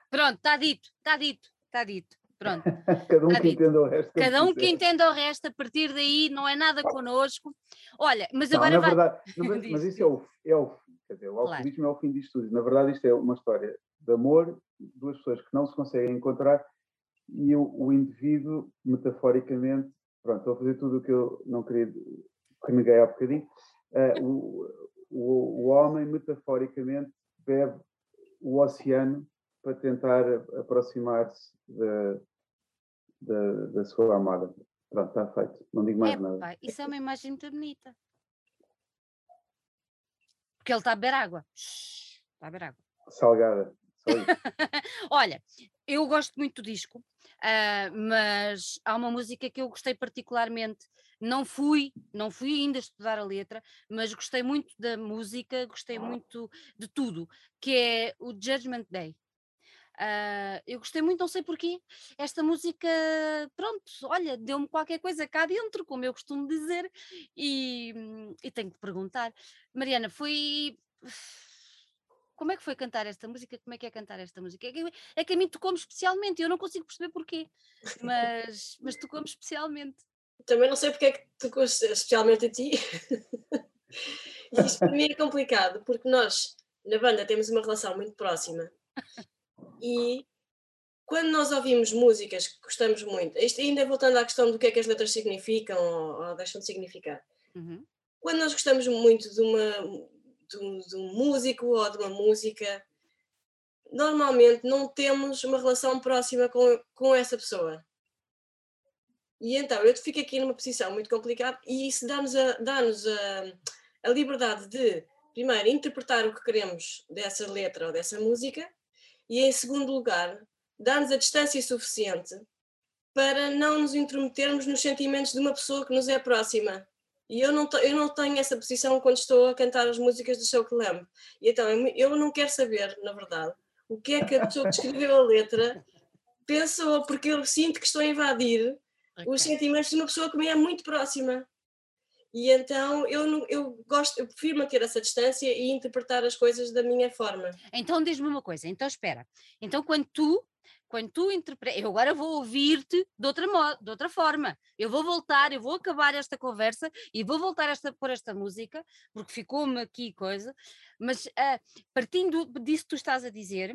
Pronto, está dito, está dito, está dito. Pronto. Cada um que entenda o resto. Cada um que entenda o resto, a partir daí não é nada connosco. Olha, mas não, agora vai... verdade, mas isso é o, é o, quer dizer, o alcoolismo claro. é o fim disto tudo. Na verdade, isto é uma história de amor, duas pessoas que não se conseguem encontrar e o, o indivíduo, metaforicamente, pronto, estou a fazer tudo o que eu não queria, que neguei há bocadinho, uh, o, o, o homem, metaforicamente, bebe o oceano para tentar aproximar-se da, da, da sua amada. Pronto, está feito. Não digo mais É, nada. isso é uma imagem muito bonita. Porque ele está a beber água. Está a beber água. Salgada. Olha, eu gosto muito do disco, ah, mas há uma música que eu gostei particularmente. Não fui, não fui ainda estudar a letra, mas gostei muito da música, gostei muito de tudo, que é o Judgment Day. Ah, eu gostei muito, não sei porquê. Esta música, pronto, olha, deu-me qualquer coisa cá dentro, como eu costumo dizer, e, hum, e tenho que perguntar, Mariana, foi. Como é que foi cantar esta música? Como é que é cantar esta música? É que, é que a mim tocou-me especialmente, eu não consigo perceber porquê, mas, mas tocou-me especialmente. Também não sei porque é que tocou especialmente a ti. isto para mim é complicado, porque nós, na banda, temos uma relação muito próxima. E quando nós ouvimos músicas que gostamos muito, isto ainda voltando à questão do que é que as letras significam ou, ou deixam de significar, Uhum. quando nós gostamos muito de, uma, de, um, de um músico ou de uma música, normalmente não temos uma relação próxima com, com essa pessoa. E então eu fico aqui numa posição muito complicada e isso dá-nos a, dá a, a liberdade de, primeiro, interpretar o que queremos dessa letra ou dessa música e, em segundo lugar, dá-nos a distância suficiente para não nos intrometermos nos sentimentos de uma pessoa que nos é próxima. E eu não, eu não tenho essa posição quando estou a cantar as músicas do Choke Lamb. E então eu não quero saber, na verdade, o que é que a pessoa que escreveu a letra pensou, porque eu sinto que estou a invadir okay. os sentimentos de uma pessoa que me é muito próxima. E então eu, eu gosto, eu prefiro manter essa distância e interpretar as coisas da minha forma. Então diz-me uma coisa, então espera. Então quando tu quando tu interpretas, eu agora vou ouvir-te de outra, de outra forma. Eu vou voltar, eu vou acabar esta conversa e vou voltar esta, por esta música, porque ficou-me aqui coisa, mas uh, partindo disso que tu estás a dizer,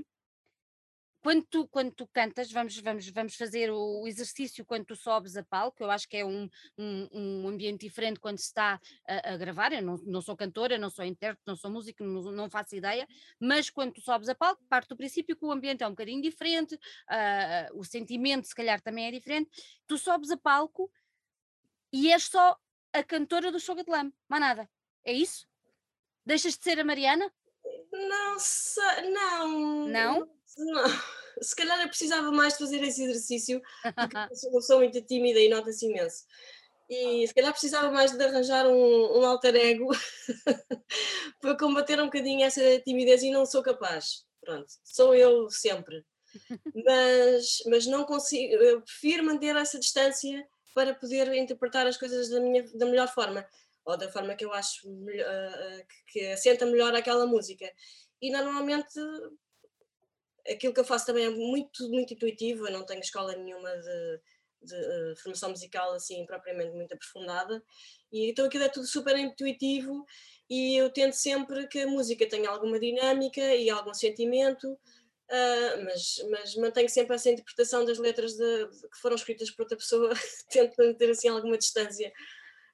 quando tu, quando tu cantas, vamos, vamos, vamos fazer o exercício quando tu sobes a palco, eu acho que é um, um, um ambiente diferente quando se está a, a, gravar, eu não, não sou cantora, não sou intérprete, não sou músico, não, não, faço ideia, mas quando tu sobes a palco, parte do princípio que o ambiente é um bocadinho diferente, uh, o sentimento se calhar também é diferente, tu sobes a palco e és só a cantora do Show de mais nada, é isso? Deixas de ser a Mariana? Não não. Não? Se calhar eu precisava mais de fazer esse exercício, porque eu sou, muito tímida e nota-se imenso. E se calhar precisava mais de arranjar um, um alter ego para combater um bocadinho essa timidez e não sou capaz. Pronto, sou eu sempre. Mas, mas não consigo, eu prefiro manter essa distância para poder interpretar as coisas da, minha, da melhor forma, ou da forma que eu acho uh, que assenta melhor aquela música. E normalmente aquilo que eu faço também é muito, muito intuitivo, eu não tenho escola nenhuma de, de uh, formação musical assim propriamente muito aprofundada, e então aquilo é tudo super intuitivo e eu tento sempre que a música tenha alguma dinâmica e algum sentimento, uh, mas, mas mantenho sempre essa interpretação das letras de, de, que foram escritas por outra pessoa, tento manter assim alguma distância.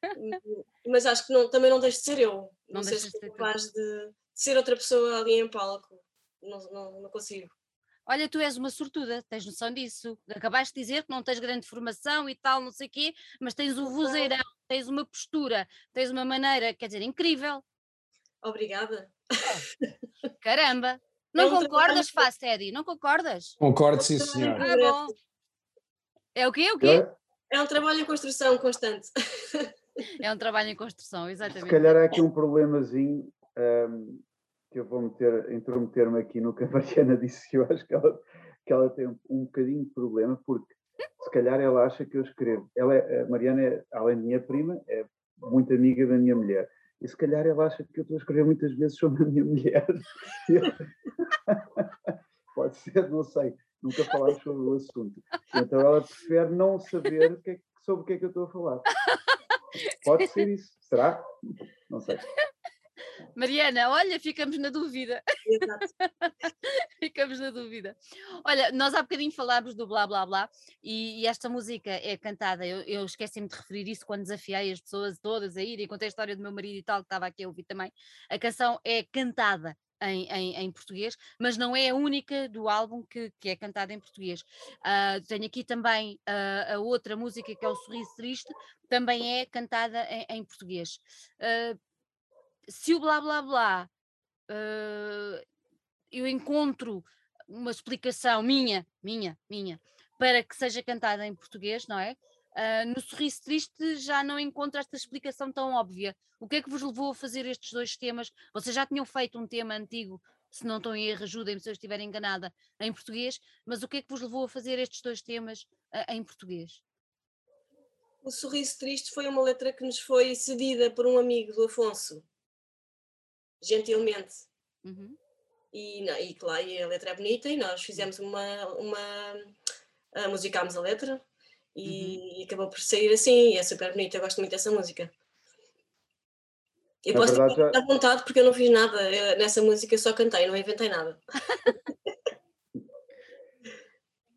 mas acho que não, também não deixo de ser eu, não, não sei se sou capaz de, de ser outra pessoa ali em palco, não, não, não consigo. Olha, tu és uma sortuda, tens noção disso. Acabaste de dizer que não tens grande formação e tal, não sei o quê, mas tens um vozeirão, tens uma postura, tens uma maneira, quer dizer, incrível. Obrigada. Caramba! Não é um concordas, trabalho... Teddy? Não concordas? Concordo, sim, senhor. Ah, bom. É o quê? O quê? É um trabalho em construção constante. É um trabalho em construção, exatamente. Se calhar há aqui um problemazinho. Um que eu vou meter, intrometer-me aqui no que a Mariana disse, que eu acho que ela, que ela tem um, bocadinho de problema, porque se calhar ela acha que eu escrevo. Ela é, a Mariana, é, além de minha prima, é muito amiga da minha mulher. E se calhar ela acha que eu estou a escrever muitas vezes sobre a minha mulher. Pode ser, não sei. Nunca falámos sobre o assunto. Então ela prefere não saber é, sobre o que é que eu estou a falar. Pode ser isso. Será? Não sei. Mariana, olha, ficamos na dúvida. Exato. ficamos na dúvida. Olha, nós há bocadinho falámos do blá blá blá e, e esta música é cantada. Eu, eu esqueci-me de referir isso quando desafiei as pessoas todas a ir e contei a história do meu marido e tal, que estava aqui a ouvir também. A canção é cantada em, em, em, português, mas não é a única do álbum que, que é cantada em português. Uh, tenho aqui também uh, a outra música que é o Sorriso Triste, também é cantada em, em português. Uh, se o blá blá blá eu encontro uma explicação minha, minha, minha, para que seja cantada em português, não é? Uh, no Sorriso Triste já não encontro esta explicação tão óbvia. O que é que vos levou a fazer estes dois temas? Vocês já tinham feito um tema antigo, se não estão em erro, ajudem-me se eu estiver enganada, em português, mas o que é que vos levou a fazer estes dois temas uh, em português? O Sorriso Triste foi uma letra que nos foi cedida por um amigo do Afonso, gentilmente. Uhum. E, não, e claro, e a letra é bonita e nós fizemos uma, uma uh, musicámos a letra e uhum. acabou por sair assim e é super bonita, eu gosto muito dessa música. Eu Na posso verdade, já... à vontade porque eu não fiz nada eu, nessa música, eu só cantei, não inventei nada.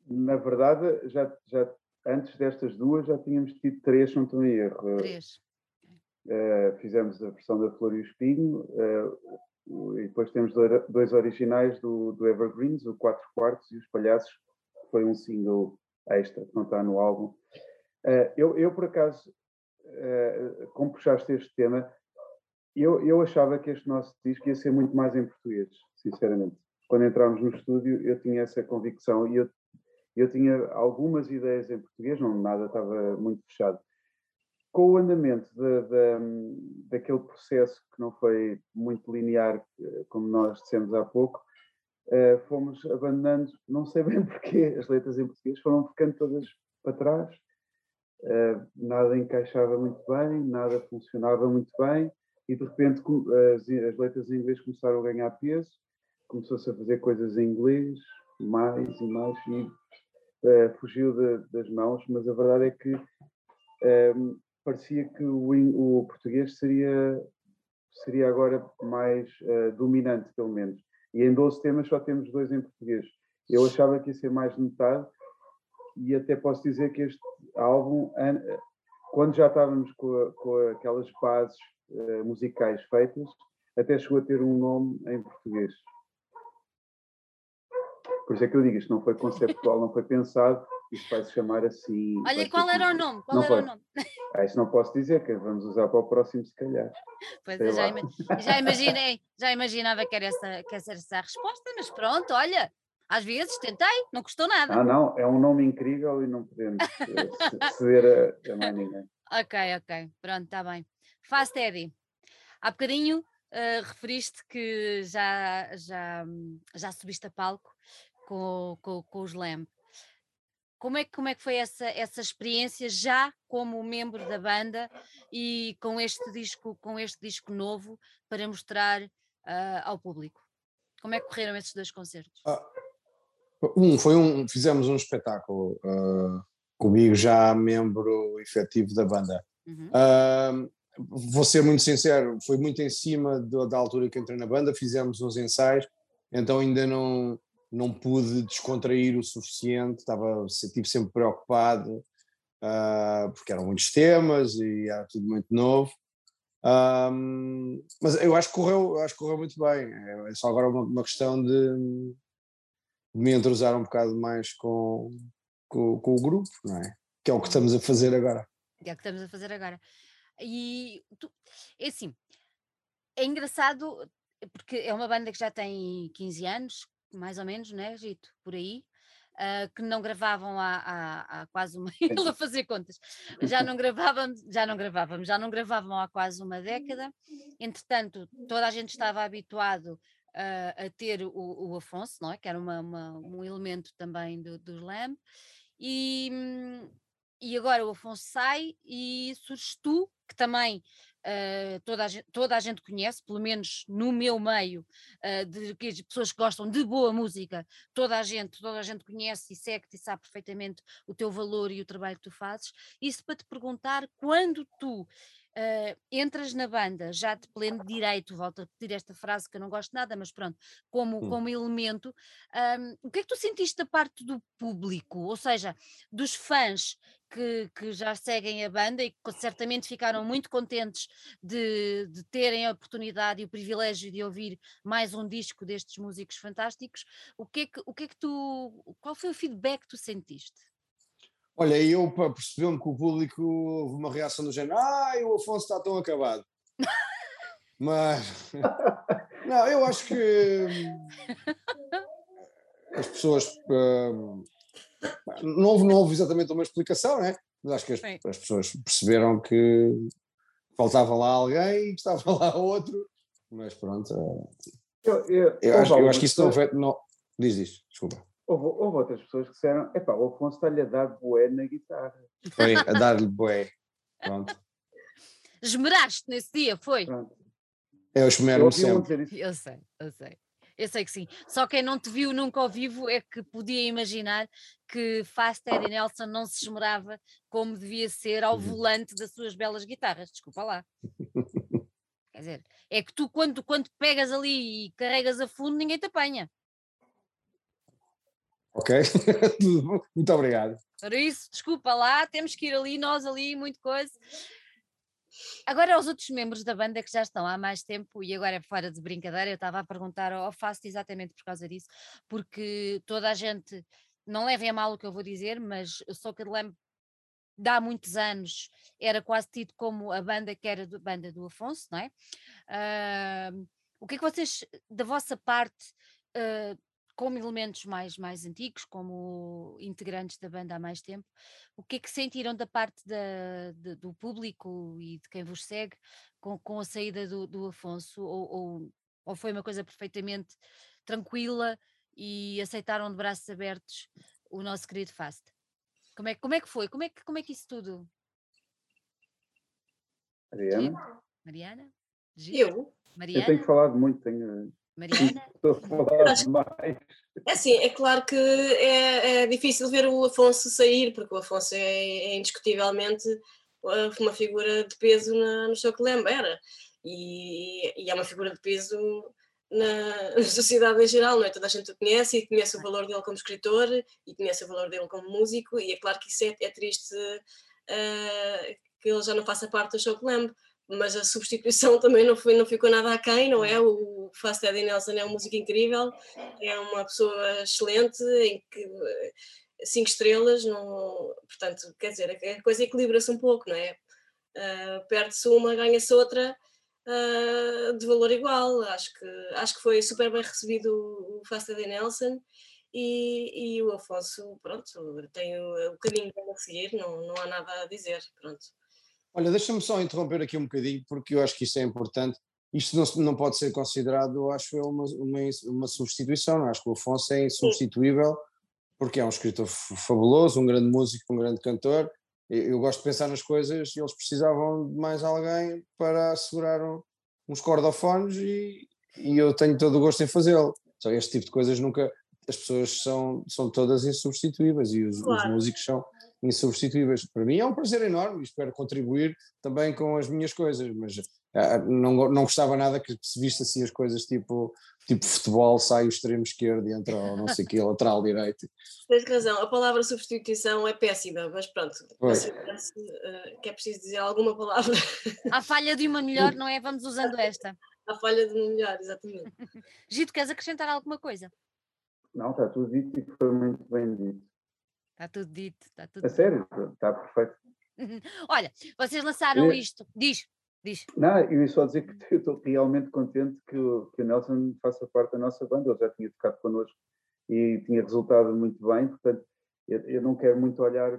Na verdade, já, já, antes destas duas já tínhamos tido três, não estou em erro. Três. Uh, fizemos a versão da Flor e o Espinho, uh, e depois temos dois originais do, do Evergreens, o Quatro Quartos e os Palhaços, que foi um single extra, que não está no álbum. Uh, eu, eu, por acaso, como puxaste este tema, eu, eu achava que este nosso disco ia ser muito mais em português, sinceramente. Quando entrámos no estúdio, eu tinha essa convicção e eu, eu tinha algumas ideias em português, não nada estava muito fechado. Com o andamento de, de, daquele processo que não foi muito linear, eh, como nós dissemos há pouco, uh, fomos abandonando, não sei bem porquê, as letras em português foram ficando todas para trás, uh, nada encaixava muito bem, nada funcionava muito bem, e de repente as, as letras em inglês começaram a ganhar peso, começou-se a fazer coisas em inglês, mais e mais, e fugiu de, das mãos, mas a verdade é que parecia que o, o, português seria, seria agora mais uh, dominante, pelo menos. E em 12 temas só temos dois em português. Eu achava que ia ser mais de metade, e até posso dizer que este álbum, quando já estávamos com, com aquelas bases uh, musicais feitas, até chegou a ter um nome em português. Por isso é que eu digo, isto não foi conceptual, não foi pensado, isto vai se chamar assim. Olha, qual era o nome? Qual não era foi. o nome? Ah, isso não posso dizer, que vamos usar para o próximo, se calhar. Pois eu já, já, imaginei, já imaginava que era, essa, que era essa a resposta, mas pronto, olha, às vezes tentei, não custou nada. Ah, não, é um nome incrível e não podemos eh, ceder a, a mais ninguém. Ok, ok, pronto, está bem. Fast Eddie, há bocadinho uh, referiste que já, já, já subiste a palco com, com, com os Lamp. Como é, como é que foi essa, essa experiência já como membro da banda e com este disco, com este disco novo para mostrar uh, ao público? Como é que correram esses dois concertos? Ah, um, foi um, fizemos um espetáculo uh, comigo já membro efetivo da banda. Uhum. Uh, vou ser muito sincero, foi muito em cima do, da altura que entrei na banda, fizemos uns ensaios, então ainda não não pude descontrair o suficiente, estava, estive sempre preocupado, uh, porque eram muitos temas e era tudo muito novo. Um, mas eu acho que correu, acho que correu muito bem. É, é só agora uma, uma questão de, de, me entrosar um bocado mais com, com, com, o grupo, não é? Que é o que estamos a fazer agora. É o que estamos a fazer agora. E tu, é assim, é engraçado porque é uma banda que já tem 15 anos, mais ou menos, né, Gito? Por aí. Uh, que não gravavam há, há, há quase uma ele a fazer contas já não gravávamos já não gravávamos já não gravavam há quase uma década entretanto toda a gente estava habituado uh, a ter o, o, Afonso não é que era uma, uma, um elemento também do, do Slam e, e agora o Afonso sai e surges tu que também uh, toda, a gente, toda a gente conhece, pelo menos no meu meio, uh, de as pessoas que gostam de boa música, toda a gente, toda a gente conhece e segue-te e sabe perfeitamente o teu valor e o trabalho que tu fazes. Isso para te perguntar quando tu Uh, entras na banda já de pleno direito, volto a pedir esta frase que eu não gosto nada, mas pronto, como, hum. como elemento, um, o que é que tu sentiste da parte do público, ou seja, dos fãs que, que, já seguem a banda e que certamente ficaram muito contentes de, de, terem a oportunidade e o privilégio de ouvir mais um disco destes músicos fantásticos. O que é que, o que, é que tu. Qual foi o feedback que tu sentiste? Olha, eu percebeu-me que o público houve uma reação do género: ah, o Afonso está tão acabado. Mas. Não, eu acho que. As pessoas. Um, não, houve, não houve exatamente uma explicação, né? mas acho que as, as, pessoas perceberam que faltava lá alguém e que estava lá outro, mas pronto. Eu, eu, eu, acho, eu acho, que isso não, foi, não. Diz isso, desculpa. Houve, houve, outras pessoas que disseram: epá, o Afonso está-lhe a dar boé na guitarra. Foi, a dar-lhe boé. Pronto. Esmeraste nesse dia, foi? Pronto. Eu esmero-me sempre. Eu sei, eu sei. Eu sei que sim. Só quem não te viu nunca ao vivo é que podia imaginar que Fast Eddie Nelson não se esmerava como devia ser ao uhum. volante das suas belas guitarras. Desculpa lá. Quer dizer, é que tu, quando, quando pegas ali e carregas a fundo, ninguém te apanha. Ok, muito obrigado. Por isso, desculpa lá, temos que ir ali, nós ali, muito coisa. Agora aos outros membros da banda que já estão há mais tempo, e agora fora de brincadeira, eu estava a perguntar ao Fast exatamente por causa disso, porque toda a gente, não levem a mal o que eu vou dizer, mas eu sou que lembro há muitos anos era quase tido como a banda que era a banda do Afonso, não é? Uh, o que é que vocês, da vossa parte, uh, como elementos mais, mais antigos, como integrantes da banda há mais tempo, o que é que sentiram da parte da, de, do público e de quem vos segue com, com a saída do, do Afonso? Ou, ou, ou, foi uma coisa perfeitamente tranquila e aceitaram de braços abertos o nosso querido Fast? Como é, como é que foi? Como é que, como é que isso tudo? Mariana? Mariana? Eu? Mariana? Eu tenho falado muito, tenho Mariana? É assim, é claro que é, é, difícil ver o Afonso sair, porque o Afonso é, é indiscutivelmente uh, uma figura de peso na, no seu Clemba, era. E, e, é uma figura de peso na, na, sociedade em geral, não é? Toda a gente o conhece e conhece o valor dele como escritor e conhece o valor dele como músico, e é claro que isso é, é triste uh, que ele já não faça parte do show Lamb mas a substituição também não, foi, não ficou nada aquém, não é? O Fast Eddie Nelson é uma música incrível, é uma pessoa excelente, em que eh, cinco estrelas, não, portanto, quer dizer, a coisa equilibra-se um pouco, não é? Uh, Perde-se uma, ganha-se outra uh, de valor igual. Acho que, acho que foi super bem recebido o Fast Eddie Nelson. E, e o Afonso, pronto, tem o, o caminho para seguir, não, não há nada a dizer, pronto. Olha, deixa-me só interromper aqui um bocadinho, porque eu acho que isso é importante. Isto não, não pode ser considerado, acho eu, uma, uma, uma substituição. Acho que o Afonso é insubstituível, porque é um escritor fabuloso, um grande músico, um grande cantor. Eu, eu gosto de pensar nas coisas e eles precisavam de mais alguém para assegurar um, uns cordofones e, e eu tenho todo o gosto em fazê-lo. Só este tipo de coisas nunca. As pessoas são, são todas insubstituíveis e os, claro. os músicos são, insubstituíveis. Para mim é um prazer enorme e espero contribuir também com as minhas coisas, mas uh, não, não gostava nada que se visse assim as coisas tipo, tipo futebol, sai o extremo esquerdo e entra o não sei o que, lateral direito. Tens razão, a palavra substituição é péssima, mas pronto, parece, uh, que é preciso dizer alguma palavra. A falha de uma melhor, não é? Vamos usando esta. A falha de uma melhor, exatamente. Gito, queres acrescentar alguma coisa? Não, está tudo dito e foi muito bem dito. Está tudo dito. Está tudo a sério, está perfeito. Olha, vocês lançaram isto. Diz, diz. Não, eu ia só dizer que eu estou realmente contente que o, que o Nelson faça parte da nossa banda. Ele já tinha tocado connosco e tinha resultado muito bem, portanto, eu, eu não quero muito olhar.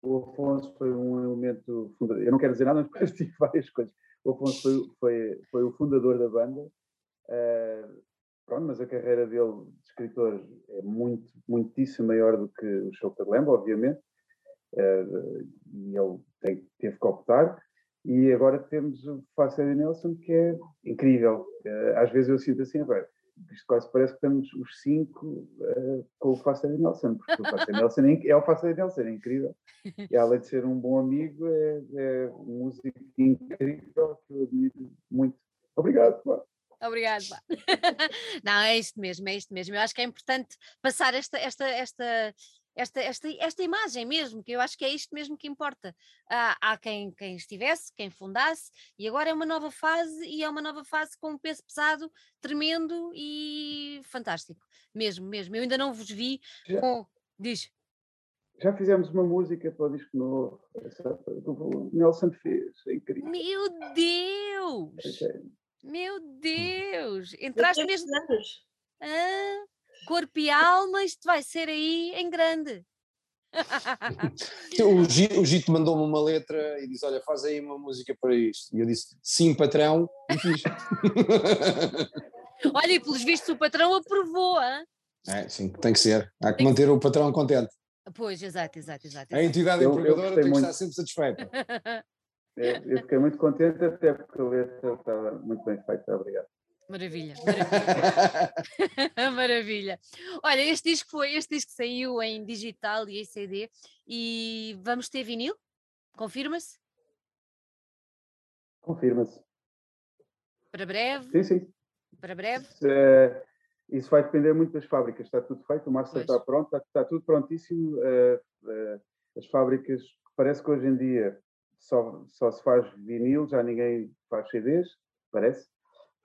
O Afonso foi um elemento fundador. Eu não quero dizer nada, mas tive várias coisas. O Afonso foi, foi, foi o fundador da banda. Uh, Pronto, mas a carreira dele de escritor é muito, muitíssimo maior do que o Chopin Lamb, obviamente, uh, e ele tem, teve que optar. E agora temos o Facey Nelson, que é incrível. Uh, às vezes eu sinto assim, velho, isto quase parece que estamos os cinco uh, com o Facey Nelson, porque o Facey Nelson é, é o Facey Nelson, é incrível. E além de ser um bom amigo, é, é um músico incrível que eu admiro muito. Obrigado, pá. Obrigada. Não, é isto mesmo, é isto mesmo. Eu acho que é importante passar esta, esta, esta, esta, esta, esta imagem mesmo, que eu acho que é isto mesmo que importa. Há, há quem, quem estivesse, quem fundasse, e agora é uma nova fase, e é uma nova fase com um peso pesado tremendo e fantástico. Mesmo, mesmo. Eu ainda não vos vi Já. com. Diz. Já fizemos uma música para o disco novo, essa, do Nelson fez, é incrível. Meu Deus! É, Meu Deus! Entraste mesmo. anos. Ah, corpo e alma, isto vai ser aí em grande. O Gi- o Gito mandou-me uma letra e disse: Olha, faz aí uma música para isto. E eu disse: Sim, patrão, e fiz. Olha, e pelos vistos o patrão aprovou, hã? é, sim, tem que ser. Há que manter o patrão contente. Pois, exato, exato, exato. A entidade Eu- empregadora tem que estar sempre satisfeita. eu fiquei muito contente, até porque a letra estava muito bem feita. Obrigado. Maravilha, maravilha. maravilha. Olha, este disco foi, este disco saiu em digital e em CD e vamos ter vinil? Confirma-se? Confirma-se. Para breve? Sim, sim. Para breve? Isso, eh, isso vai depender muito das fábricas. Está tudo feito, o master Pois. está pronto, está, está tudo prontíssimo. eh, eh, as fábricas, parece que hoje em dia só, só se faz vinil, já ninguém faz CDs, parece.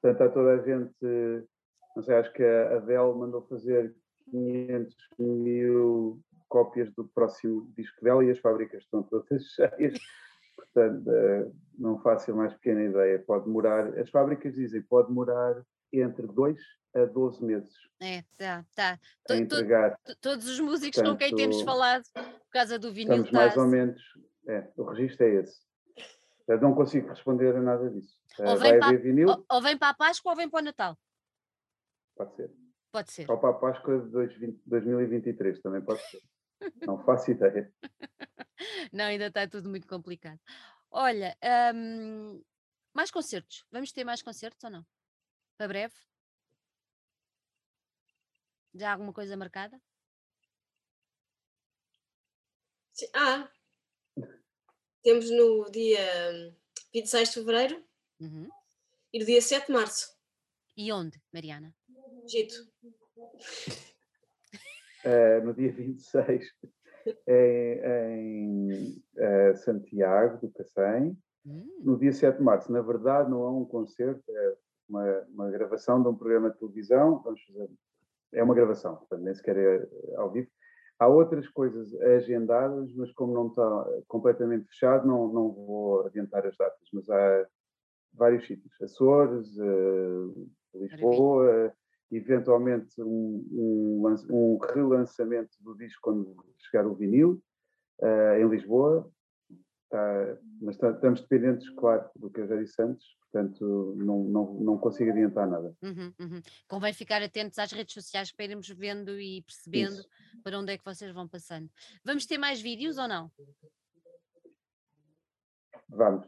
Portanto, está toda a gente, não sei, acho que a Adele mandou fazer 500 mil cópias do próximo disco dela e as fábricas estão todas cheias. Portanto, eh, não faço a mais pequena ideia. Pode demorar, as fábricas dizem, pode demorar entre 2 a 12 meses É, tá, tá. To- to- todos os músicos com quem temos falado por causa do vinil Estamos mais ou menos. É, o registro é esse. Eu não consigo responder a nada disso. Eh, Ou vem, para, vinil? ou, ou vem para a Páscoa ou vem para o Natal. Pode ser. Pode ser. Ou para a Páscoa de 2020 2023, também pode ser. Não faço ideia. Não, ainda está tudo muito complicado. Olha, hum, mais concertos. Vamos ter mais concertos ou não? Para breve? Já há alguma coisa marcada? Sim. Ah, temos no dia 26 de fevereiro Uhum. e no dia 7 de março. E onde, Mariana? Egito. Eh, no dia 26, em, em eh, Santiago do Cacém. Hum, No dia 7 de março, na verdade, não é um concerto, é uma, uma gravação de um programa de televisão. Vamos fazer, é uma gravação, portanto, nem sequer é ao vivo. Há outras coisas agendadas, mas como não está completamente fechado, não, não vou adiantar as datas. Mas há vários sítios: Açores, eh, Lisboa, eventualmente um, um, um relançamento do disco quando chegar o vinil, eh, em Lisboa. Mas estamos dependentes, claro, do que eu já disse antes, portanto não, não, não consigo adiantar nada. uhum, uhum. Convém ficar atentos às redes sociais para irmos vendo e percebendo Isso. para onde é que vocês vão passando. Vamos ter mais vídeos ou não? Vamos.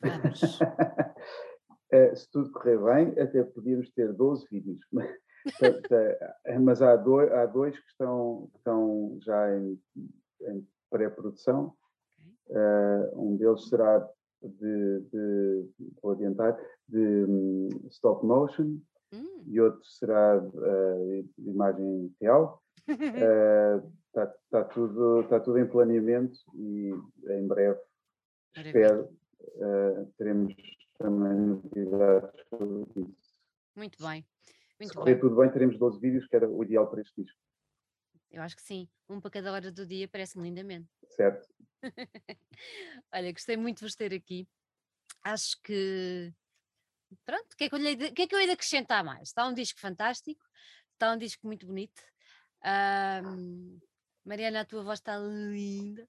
Vamos. Eh, Se tudo correr bem, até podíamos ter 12 vídeos. Mas há dois, há dois que estão, estão já em, em pré-produção. Eh, um deles será de, de, vou adiantar, de hum, stop motion Hum. e outro será eh, de imagem real. Está tá tudo, tá tudo em planeamento e em breve, espero, eh, teremos também novidades sobre isso. Muito bem. Se Muito correr bem. tudo bem, teremos 12 vídeos, que era o ideal para este disco, Eu acho que sim. Um para cada hora do dia parece-me lindamente. certo? Olha, gostei muito de vos ter aqui. Acho que. Pronto, o que, é que, lhe que é que eu hei de acrescentar mais? Está um disco fantástico, está um disco muito bonito. Ahm, Mariana, a tua voz está linda.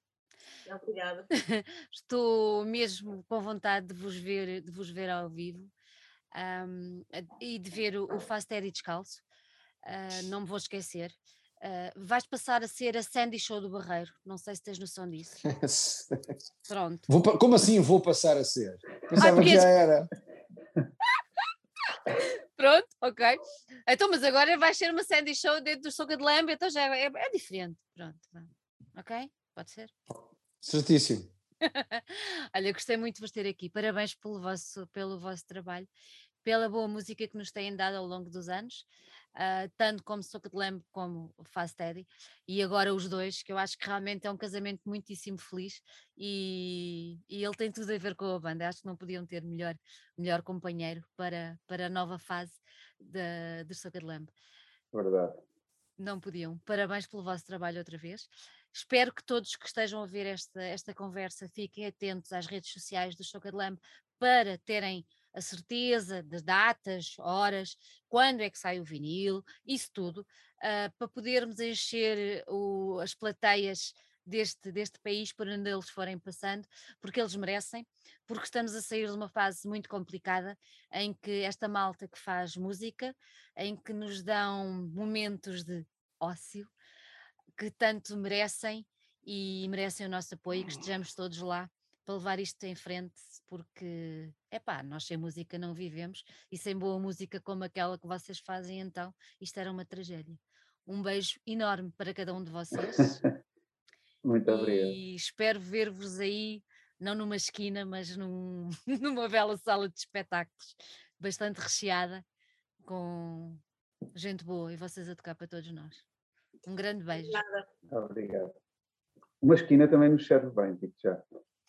Obrigada. Estou mesmo com vontade de vos ver, de vos ver ao vivo a- e de ver o, o Fast Eddie descalço. Ah, não me vou esquecer. Ah, vais passar a ser a Sandy Show do Barreiro. Não sei se tens noção disso. Pronto. Vou como assim vou passar a ser? Pensava porque que já era. Pronto, ok. Então, mas agora vai ser uma Sandy Show dentro do Soca de Lamb, então já é, é diferente. Pronto, ok? Pode ser? Certíssimo. Olha, gostei muito de vos ter aqui. Parabéns pelo vosso, pelo vosso trabalho, pela boa música que nos têm dado ao longo dos anos. Uh, tanto como Soca de Lamb como Fast Teddy, e agora os dois, que eu acho que realmente é um casamento muitíssimo feliz e, e ele tem tudo a ver com a banda. Acho que não podiam ter melhor, melhor companheiro para, para a nova fase de, de Soca de Lamb. Verdade. Não podiam. Parabéns pelo vosso trabalho outra vez. Espero que todos que estejam a ver esta, esta conversa fiquem atentos às redes sociais do Soca de Lamb para terem a certeza das datas, horas, quando é que sai o vinil, isso tudo, uh, para podermos encher o, as plateias deste, deste país por onde eles forem passando, porque eles merecem, porque estamos a sair de uma fase muito complicada em que esta malta que faz música, em que nos dão momentos de ócio, que tanto merecem e merecem o nosso apoio, que estejamos todos lá para levar isto em frente, porque, é pá, nós sem música não vivemos e sem boa música como aquela que vocês fazem, então isto era uma tragédia. Um beijo enorme para cada um de vocês. Muito obrigado. E espero ver-vos aí, não numa esquina, mas num, numa bela sala de espetáculos, bastante recheada, com gente boa e vocês a tocar para todos nós. Um grande beijo. Nada. Obrigado. Uma esquina também nos serve bem, digo já.